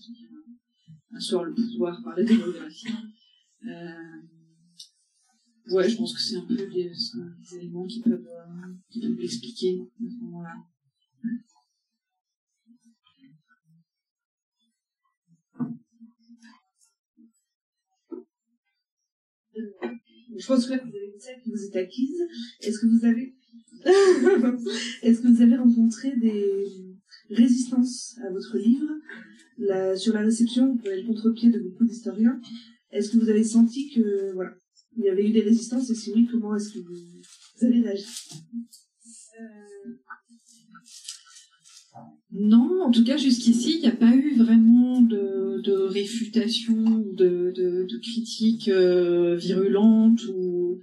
asseoir le pouvoir par la démographie. Euh, ouais, je pense que c'est un peu des, éléments qui peuvent euh, qui peuvent l'expliquer à ce moment-là. Je pense que vous avez dit ça que vous êtes acquise. Est-ce que vous avez, est-ce que vous avez rencontré des résistances à votre livre? Sur la réception, vous avez le contre-pied de beaucoup d'historiens. Est-ce que vous avez senti que, voilà, il y avait eu des résistances et si oui, comment est-ce que vous, avez réagi? Non, en tout cas jusqu'ici, il n'y a pas eu vraiment de, réfutation de, de, critiques euh, virulentes ou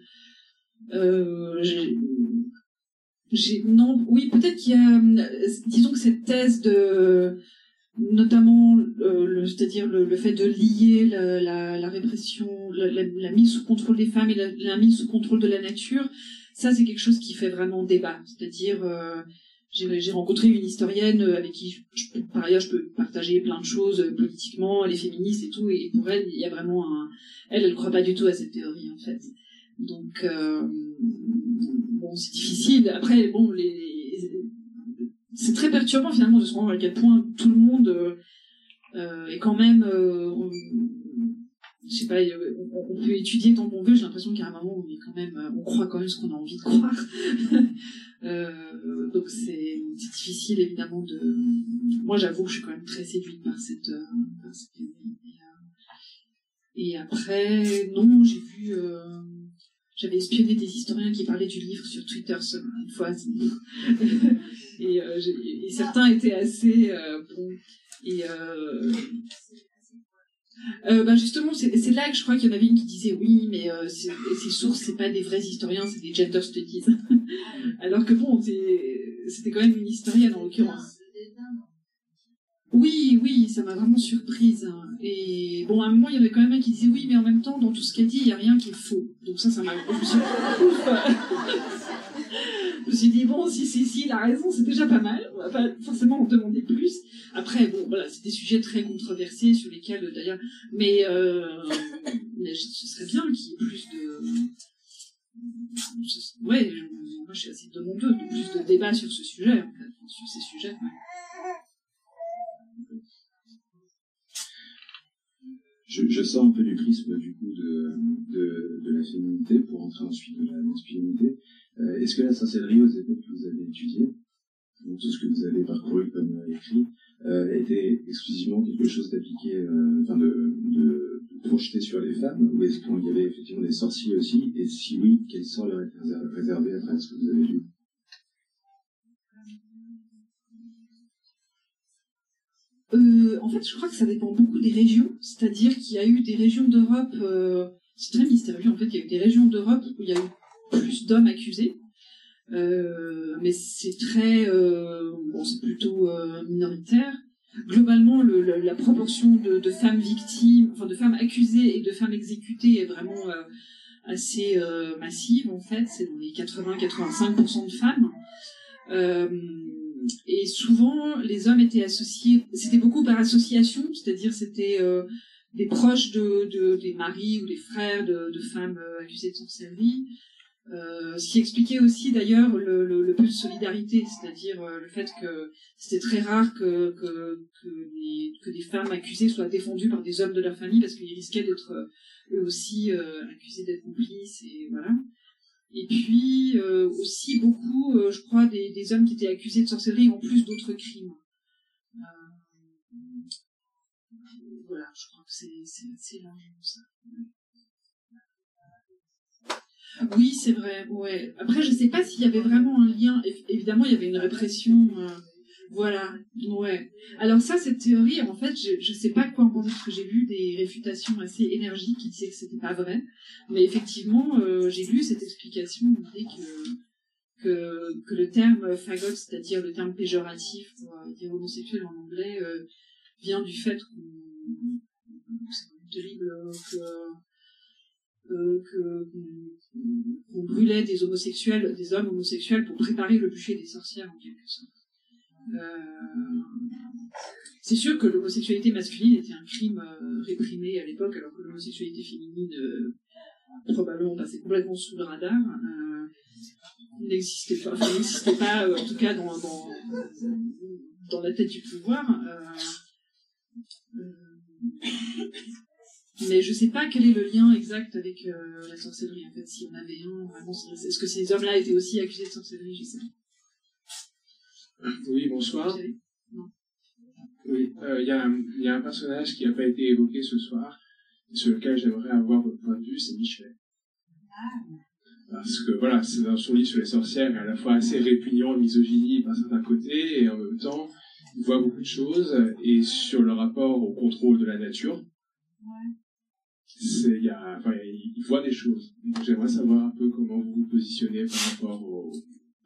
euh, j'ai- non, oui, peut-être qu'il y a, euh, disons que cette thèse de, notamment, euh, c'est-à-dire le, fait de lier la, répression, la, mise sous contrôle des femmes et la, mise sous contrôle de la nature, ça c'est quelque chose qui fait vraiment débat. C'est-à-dire, euh, j'ai rencontré une historienne euh, avec qui, par ailleurs, je peux partager plein de choses politiquement, elle est féministe et tout, et pour elle, il y a vraiment un... Elle, elle croit pas du tout à cette théorie, en fait. Donc, bon, c'est difficile. Après, bon, les... c'est très perturbant, finalement, de se rendre à quel point tout le monde euh, euh, est quand même... euh, je sais pas, on, on peut étudier tant qu'on veut. J'ai l'impression qu'à un moment, on est quand même, on croit quand même ce qu'on a envie de croire. donc c'est difficile évidemment de. Moi, j'avoue que je suis quand même très séduite par cette, par cette. Et, après, non, j'ai vu. J'avais espionné des historiens qui parlaient du livre sur Twitter une fois. et, euh, et certains étaient assez euh, bons. Et euh, euh, ben justement, c'est là que je crois qu'il y en avait une qui disait oui, mais ces sources, c'est pas des vrais historiens, c'est des gender studies. Alors que bon, c'était quand même une historienne en l'occurrence. Oui, oui, ça m'a vraiment surprise. hein. Et bon, à un moment, il y avait quand même un qui disait oui, mais en même temps, dans tout ce qu'elle dit, il n'y a rien qui est faux. Donc ça, ça m'a... Je me suis je me suis dit, bon, si Cécile a raison, c'est déjà pas mal. On va pas forcément en demander plus. Après, bon, voilà, c'est des sujets très controversés sur lesquels, d'ailleurs... Mais, euh, ce serait bien qu'il y ait plus de... Ouais, moi, je suis assez demandeuse de plus de débats sur ce sujet, en fait, sur ces sujets. ouais. Je, sors un peu du prisme du coup de, de, la féminité pour entrer ensuite de la masculinité. Euh, Est-ce que la sorcellerie aux époques que vous avez étudiées, tout ce que vous avez parcouru comme écrit, euh, était exclusivement quelque chose d'appliqué, euh, enfin de, projeté sur les femmes, ou est-ce qu'il y avait effectivement des sorciers aussi, et si oui, quel sort leur était réser- réservé à travers ce que vous avez lu? Euh, en fait, je crois que ça dépend beaucoup des régions. C'est-à-dire qu'il y a eu des régions d'Europe, euh, c'est très mystérieux en fait, il y a eu des régions d'Europe où il y a eu plus d'hommes accusés. Euh, mais c'est très, euh, bon, c'est plutôt euh, minoritaire. Globalement, le, le- la proportion de, femmes victimes, enfin de femmes accusées et de femmes exécutées est vraiment euh, assez massive en fait. C'est dans les 80-85% de femmes. Euh, et souvent, les hommes étaient associés, c'était beaucoup par association, c'est-à-dire c'était euh, des proches de, de- des maris ou des frères de, femmes euh, accusées de sorcellerie. Euh, ce qui expliquait aussi d'ailleurs le, le, peu de solidarité, c'est-à-dire le fait que c'était très rare que, que, que, des femmes accusées soient défendues par des hommes de leur famille parce qu'ils risquaient d'être eux aussi accusés d'être complices et voilà. Et puis euh, aussi beaucoup, euh, je crois, des, hommes qui étaient accusés de sorcellerie en plus d'autres crimes. Euh, voilà, je crois que c'est assez largement ça. Oui, c'est vrai. Ouais. Après, je sais pas s'il y avait vraiment un lien. Évi- Évidemment, il y avait une répression. Voilà. Ouais. Alors ça, cette théorie, en fait, je, je sais pas quoi en penser parce que j'ai lu des réfutations assez énergiques qui disaient que c'était pas vrai. Mais effectivement, euh, j'ai lu cette explication disait que, que, le terme fagot, c'est-à-dire le terme péjoratif pour euh, dire homosexuel en anglais, euh, vient du fait qu'on- qu'on brûlait des homosexuels, des hommes homosexuels pour préparer le bûcher des sorcières en quelque sorte. Euh, c'est sûr que l'homosexualité masculine était un crime euh, réprimé à l'époque, alors que l'homosexualité féminine euh, probablement passait complètement sous le radar. Euh, n'existait pas, n'existait pas en tout cas dans, dans, la tête du pouvoir. Mais je sais pas quel est le lien exact avec la sorcellerie, en fait, si on avait un, est-ce que ces hommes-là étaient aussi accusés de sorcellerie. Oui, bonsoir. Euh, il y, a un- il y a un personnage qui n'a pas été évoqué ce soir, et sur lequel j'aimerais avoir votre point de vue, c'est Michelet. Parce que voilà, c'est dans son livre sur les sorcières à la fois assez répugnant, misogynie par certains côtés, et en même temps, il voit beaucoup de choses, et sur le rapport au contrôle de la nature, il, y a, enfin, il il voit des choses. Donc, J'aimerais savoir un peu comment vous vous positionnez par rapport au,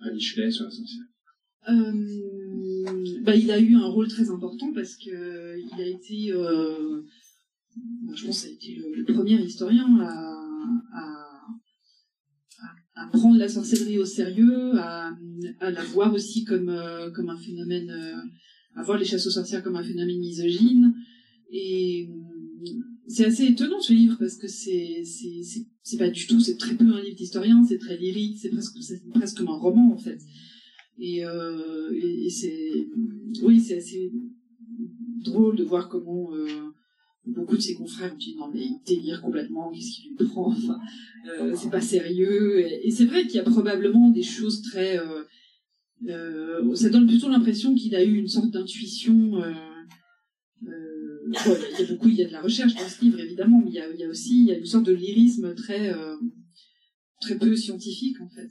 à Michelet sur la sorcière. Euh, bah, il a eu un rôle très important parce que il a été, euh, je pense, a été le, premier historien à, prendre la sorcellerie au sérieux, à, la voir aussi comme, euh, comme un phénomène, à voir les chasses aux sorcières comme un phénomène misogyne. Et c'est assez étonnant ce livre parce que c'est c'est pas du tout, c'est très peu un livre d'historien, c'est très lyrique, c'est presque c'est presque comme un roman en fait. Et, euh, et, c'est oui, c'est assez drôle de voir comment euh, beaucoup de ses confrères ont dit non mais il délire complètement, qu'est-ce qu'il lui prend, enfin, euh, c'est pas sérieux. Et, c'est vrai qu'il y a probablement des choses très... euh, ça donne plutôt l'impression qu'il a eu une sorte d'intuition. Il y a beaucoup, il y a de la recherche dans ce livre évidemment, mais il y a, aussi il y a une sorte de lyrisme très très peu scientifique en fait.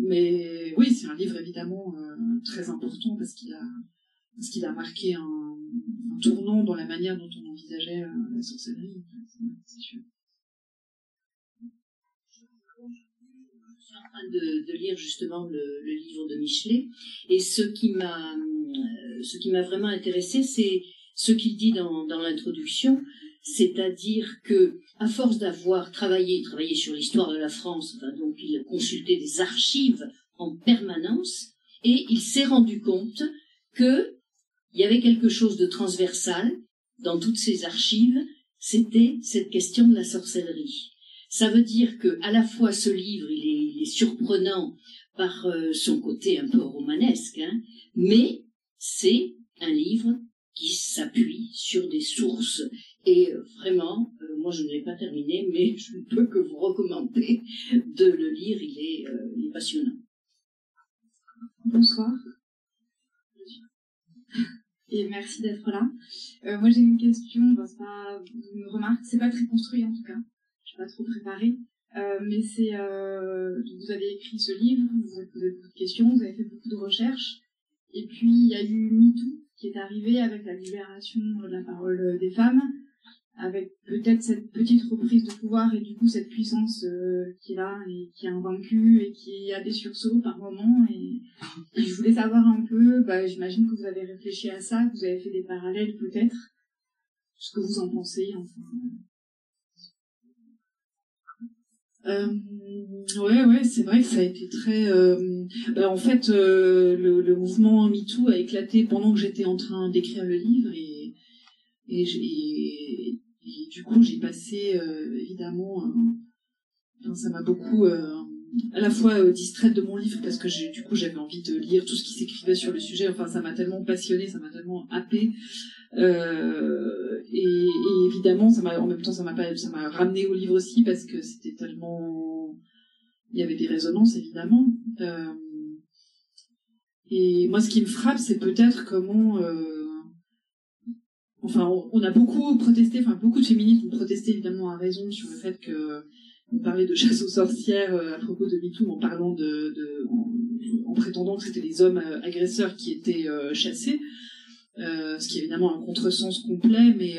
Mais oui, c'est un livre évidemment euh, très important parce qu'il a a marqué un, tournant dans la manière dont on envisageait euh, la sorcellerie. Sûr. Je suis en train de, lire justement le, livre de Michelet et ce qui m'a euh, ce qui m'a vraiment intéressé c'est ce qu'il dit dans l'introduction c'est-à-dire que à force d'avoir travaillé travaillé sur l'histoire de la France enfin, donc il consultait des archives en permanence et il s'est rendu compte que il y avait quelque chose de transversal dans toutes ces archives c'était cette question de la sorcellerie ça veut dire que à la fois ce livre il est, surprenant par euh, son côté un peu romanesque, hein, mais c'est un livre qui s'appuie sur des sources. Et euh, vraiment, euh, moi je ne l'ai pas terminé, mais je ne peux que vous recommander de le lire, il est, euh, passionnant. Bonsoir. Et merci d'être là. Moi j'ai une question, ben, c'est pas c'est pas très construit en tout cas. Je suis pas trop préparée. Mais c'est vous avez écrit ce livre, vous avez posé beaucoup de questions, vous avez fait beaucoup de recherches. Et puis il y a eu MeToo qui est arrivé avec la libération de la parole des femmes, avec peut-être cette petite reprise de pouvoir et du coup cette puissance euh, qui est là et qui est invaincue et qui a des sursauts par moments. Et, je voulais savoir un peu, bah, j'imagine que vous avez réfléchi à ça, que vous avez fait des parallèles peut-être, ce que vous en pensez. Enfin. Euh, ouais, ouais, c'est vrai que ça a été très. euh, bah, en fait, euh, le, mouvement MeToo a éclaté pendant que j'étais en train d'écrire le livre et et, et du coup j'ai passé euh, évidemment. ça m'a beaucoup euh, à la fois euh, distraite de mon livre parce que du coup j'avais envie de lire tout ce qui s'écrivait sur le sujet. Enfin, ça m'a tellement passionné, ça m'a tellement happé. Euh, et, évidemment, ça en même temps ça m'a ramené au livre aussi parce que c'était tellement il y avait des résonances évidemment. Et moi, ce qui me frappe, c'est peut-être comment enfin on, a beaucoup protesté, enfin beaucoup de féministes ont protesté évidemment à raison sur le fait que on parlait de chasse aux sorcières euh, à propos de MeToo en parlant de, en, en prétendant que c'était les hommes euh, agresseurs qui étaient euh, chassés, ce qui est évidemment un contresens complet, mais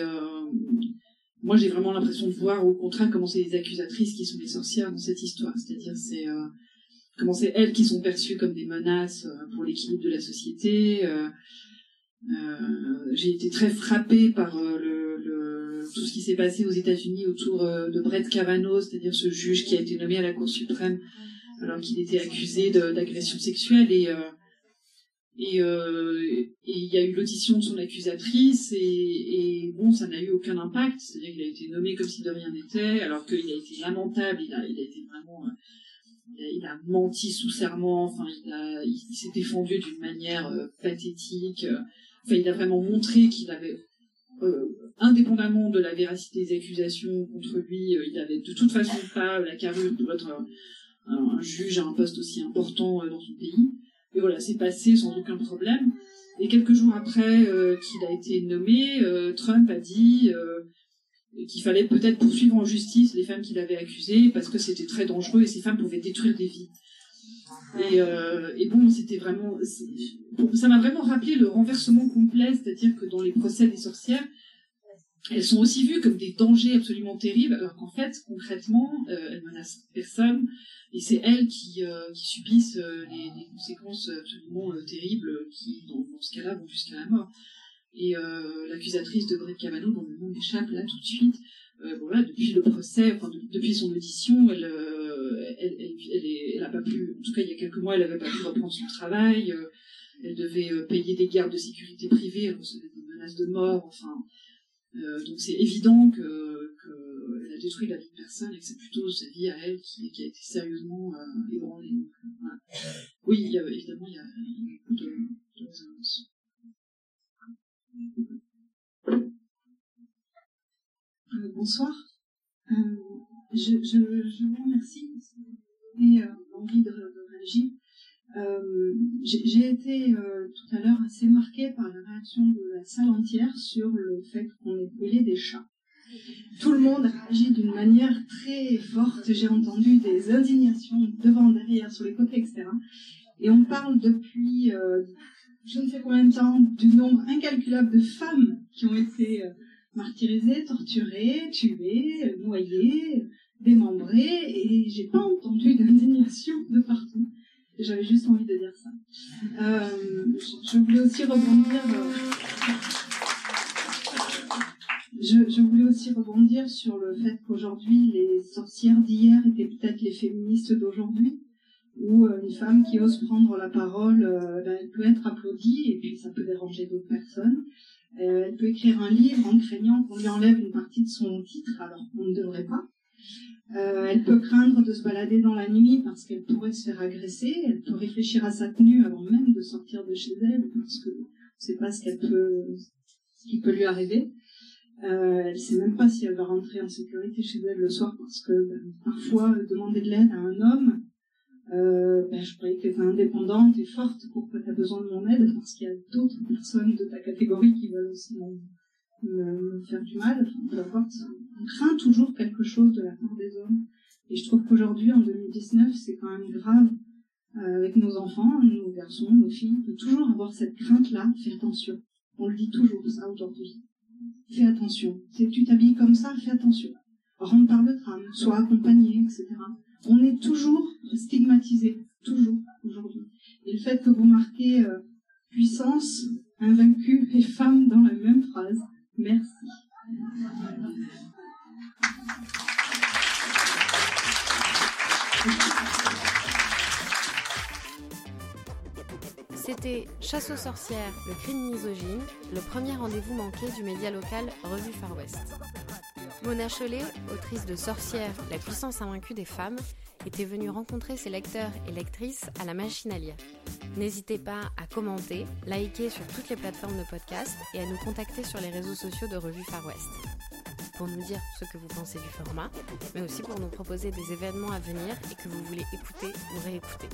moi j'ai vraiment l'impression de voir au contraire comment c'est les accusatrices qui sont les sorcières dans cette histoire, c'est-à-dire c'est comment c'est elles qui sont perçues comme des menaces pour l'équilibre de la société. Euh, j'ai été très frappée par euh, tout ce qui s'est passé aux États-Unis autour euh, de Brett Kavanaugh, c'est-à-dire ce juge qui a été nommé à la Cour suprême alors qu'il était accusé d'agression sexuelle et il y a eu l'audition de son accusatrice et, bon ça n'a eu aucun impact c'est-à-dire qu'il a été nommé comme si de rien n'était alors qu'il a été lamentable il a été vraiment il a, menti sous serment enfin il il, s'est défendu d'une manière pathétique enfin il a vraiment montré qu'il avait euh, indépendamment de la véracité des accusations contre lui, euh, il avait de toute façon pas la carrure pour être un, un- juge à un poste aussi important euh, dans son pays. Et voilà, c'est passé sans aucun problème. Et quelques jours après euh, qu'il a été nommé, euh, Trump a dit euh, qu'il fallait peut-être poursuivre en justice les femmes qu'il avait accusées parce que c'était très dangereux et ces femmes pouvaient détruire des vies. Et, euh, et bon, c'était vraiment, ça m'a vraiment rappelé le renversement complet, c'est-à-dire que dans les procès des sorcières, elles sont aussi vues comme des dangers absolument terribles, alors qu'en fait, concrètement, euh, elles menacent personne, et c'est elles qui, euh, subissent euh, les, conséquences absolument terribles qui, dans, dans ce cas-là, vont jusqu'à la mort. Et l'accusatrice de Brett Kavanaugh, dont le nom m'échappe là tout de suite, bon là, depuis le procès, enfin de- depuis son audition, elle, elle, elle, elle, pas pu, en tout cas il y a quelques mois, elle avait pas pu reprendre son travail. euh, elle devait euh, payer des gardes de sécurité privée, elle recevait des menaces de mort. Enfin, euh, donc c'est évident que, que elle a détruit la vie de personne et que c'est plutôt sa vie à elle qui, a été sérieusement euh, ébranlée. Euh. Oui, évidemment, il y a, beaucoup de, de résonance. Euh, bonsoir. Je, je, je, vous remercie et euh, envie de, réagir. Euh, J'ai été euh, tout à l'heure assez marquée par la réaction de la salle entière sur le fait qu'on ait brûlé des chats. Tout le monde a agi d'une manière très forte. J'ai entendu des indignations devant, derrière, sur les côtés, etc. Et on parle depuis je ne sais combien de temps du nombre incalculable de femmes qui ont été martyrisées, torturées, tuées, noyées, démembrées, et j'ai pas entendu d'indignation de partout. J'avais juste envie de dire ça. Euh, je voulais aussi rebondir. Euh, je, voulais aussi rebondir sur le fait qu'aujourd'hui, les sorcières d'hier étaient peut-être les féministes d'aujourd'hui, où euh, une femme qui ose prendre la parole, ben, elle peut être applaudie, et puis ça peut déranger d'autres personnes. Elle peut écrire un livre en craignant qu'on lui enlève une partie de son titre, alors qu'on ne devrait pas. Euh, elle peut craindre de se balader dans la nuit parce qu'elle pourrait se faire agresser. Elle peut réfléchir à sa tenue avant même de sortir de chez elle parce que c'est pas ce qu'elle peut, ce qui peut lui arriver. Euh, elle sait même pas si elle va rentrer en sécurité chez elle le soir parce que ben, parfois demander de l'aide à un homme, euh, ben, je croyais que indépendante et forte, pourquoi tu as besoin de mon aide Parce qu'il y a d'autres personnes de ta catégorie qui veulent aussi me, faire du mal, enfin, peu importe. On craint toujours quelque chose de la part des hommes. Et je trouve qu'aujourd'hui, en 2019, c'est quand même grave euh, avec nos enfants, nos garçons, nos filles, de toujours avoir cette crainte-là, fais attention. On le dit toujours, ça, aujourd'hui. Fais attention. Si tu t'habilles comme ça, fais attention. Rentre par le tram, sois accompagné, etc. On est toujours stigmatisé, toujours, aujourd'hui. Et le fait que vous marquez euh, puissance, invaincu et femme dans la même phrase, Merci. C'était Chasse aux sorcières, le crime misogyne, le premier rendez-vous manqué du média local Revue Far West. Mona Chollet, autrice de Sorcières, la puissance invaincue des femmes, était venue rencontrer ses lecteurs et lectrices à la machine à lire. N'hésitez pas à commenter, liker sur toutes les plateformes de podcast et à nous contacter sur les réseaux sociaux de Revue Far West. Pour nous dire ce que vous pensez du format, mais aussi pour nous proposer des événements à venir et que vous voulez écouter ou réécouter.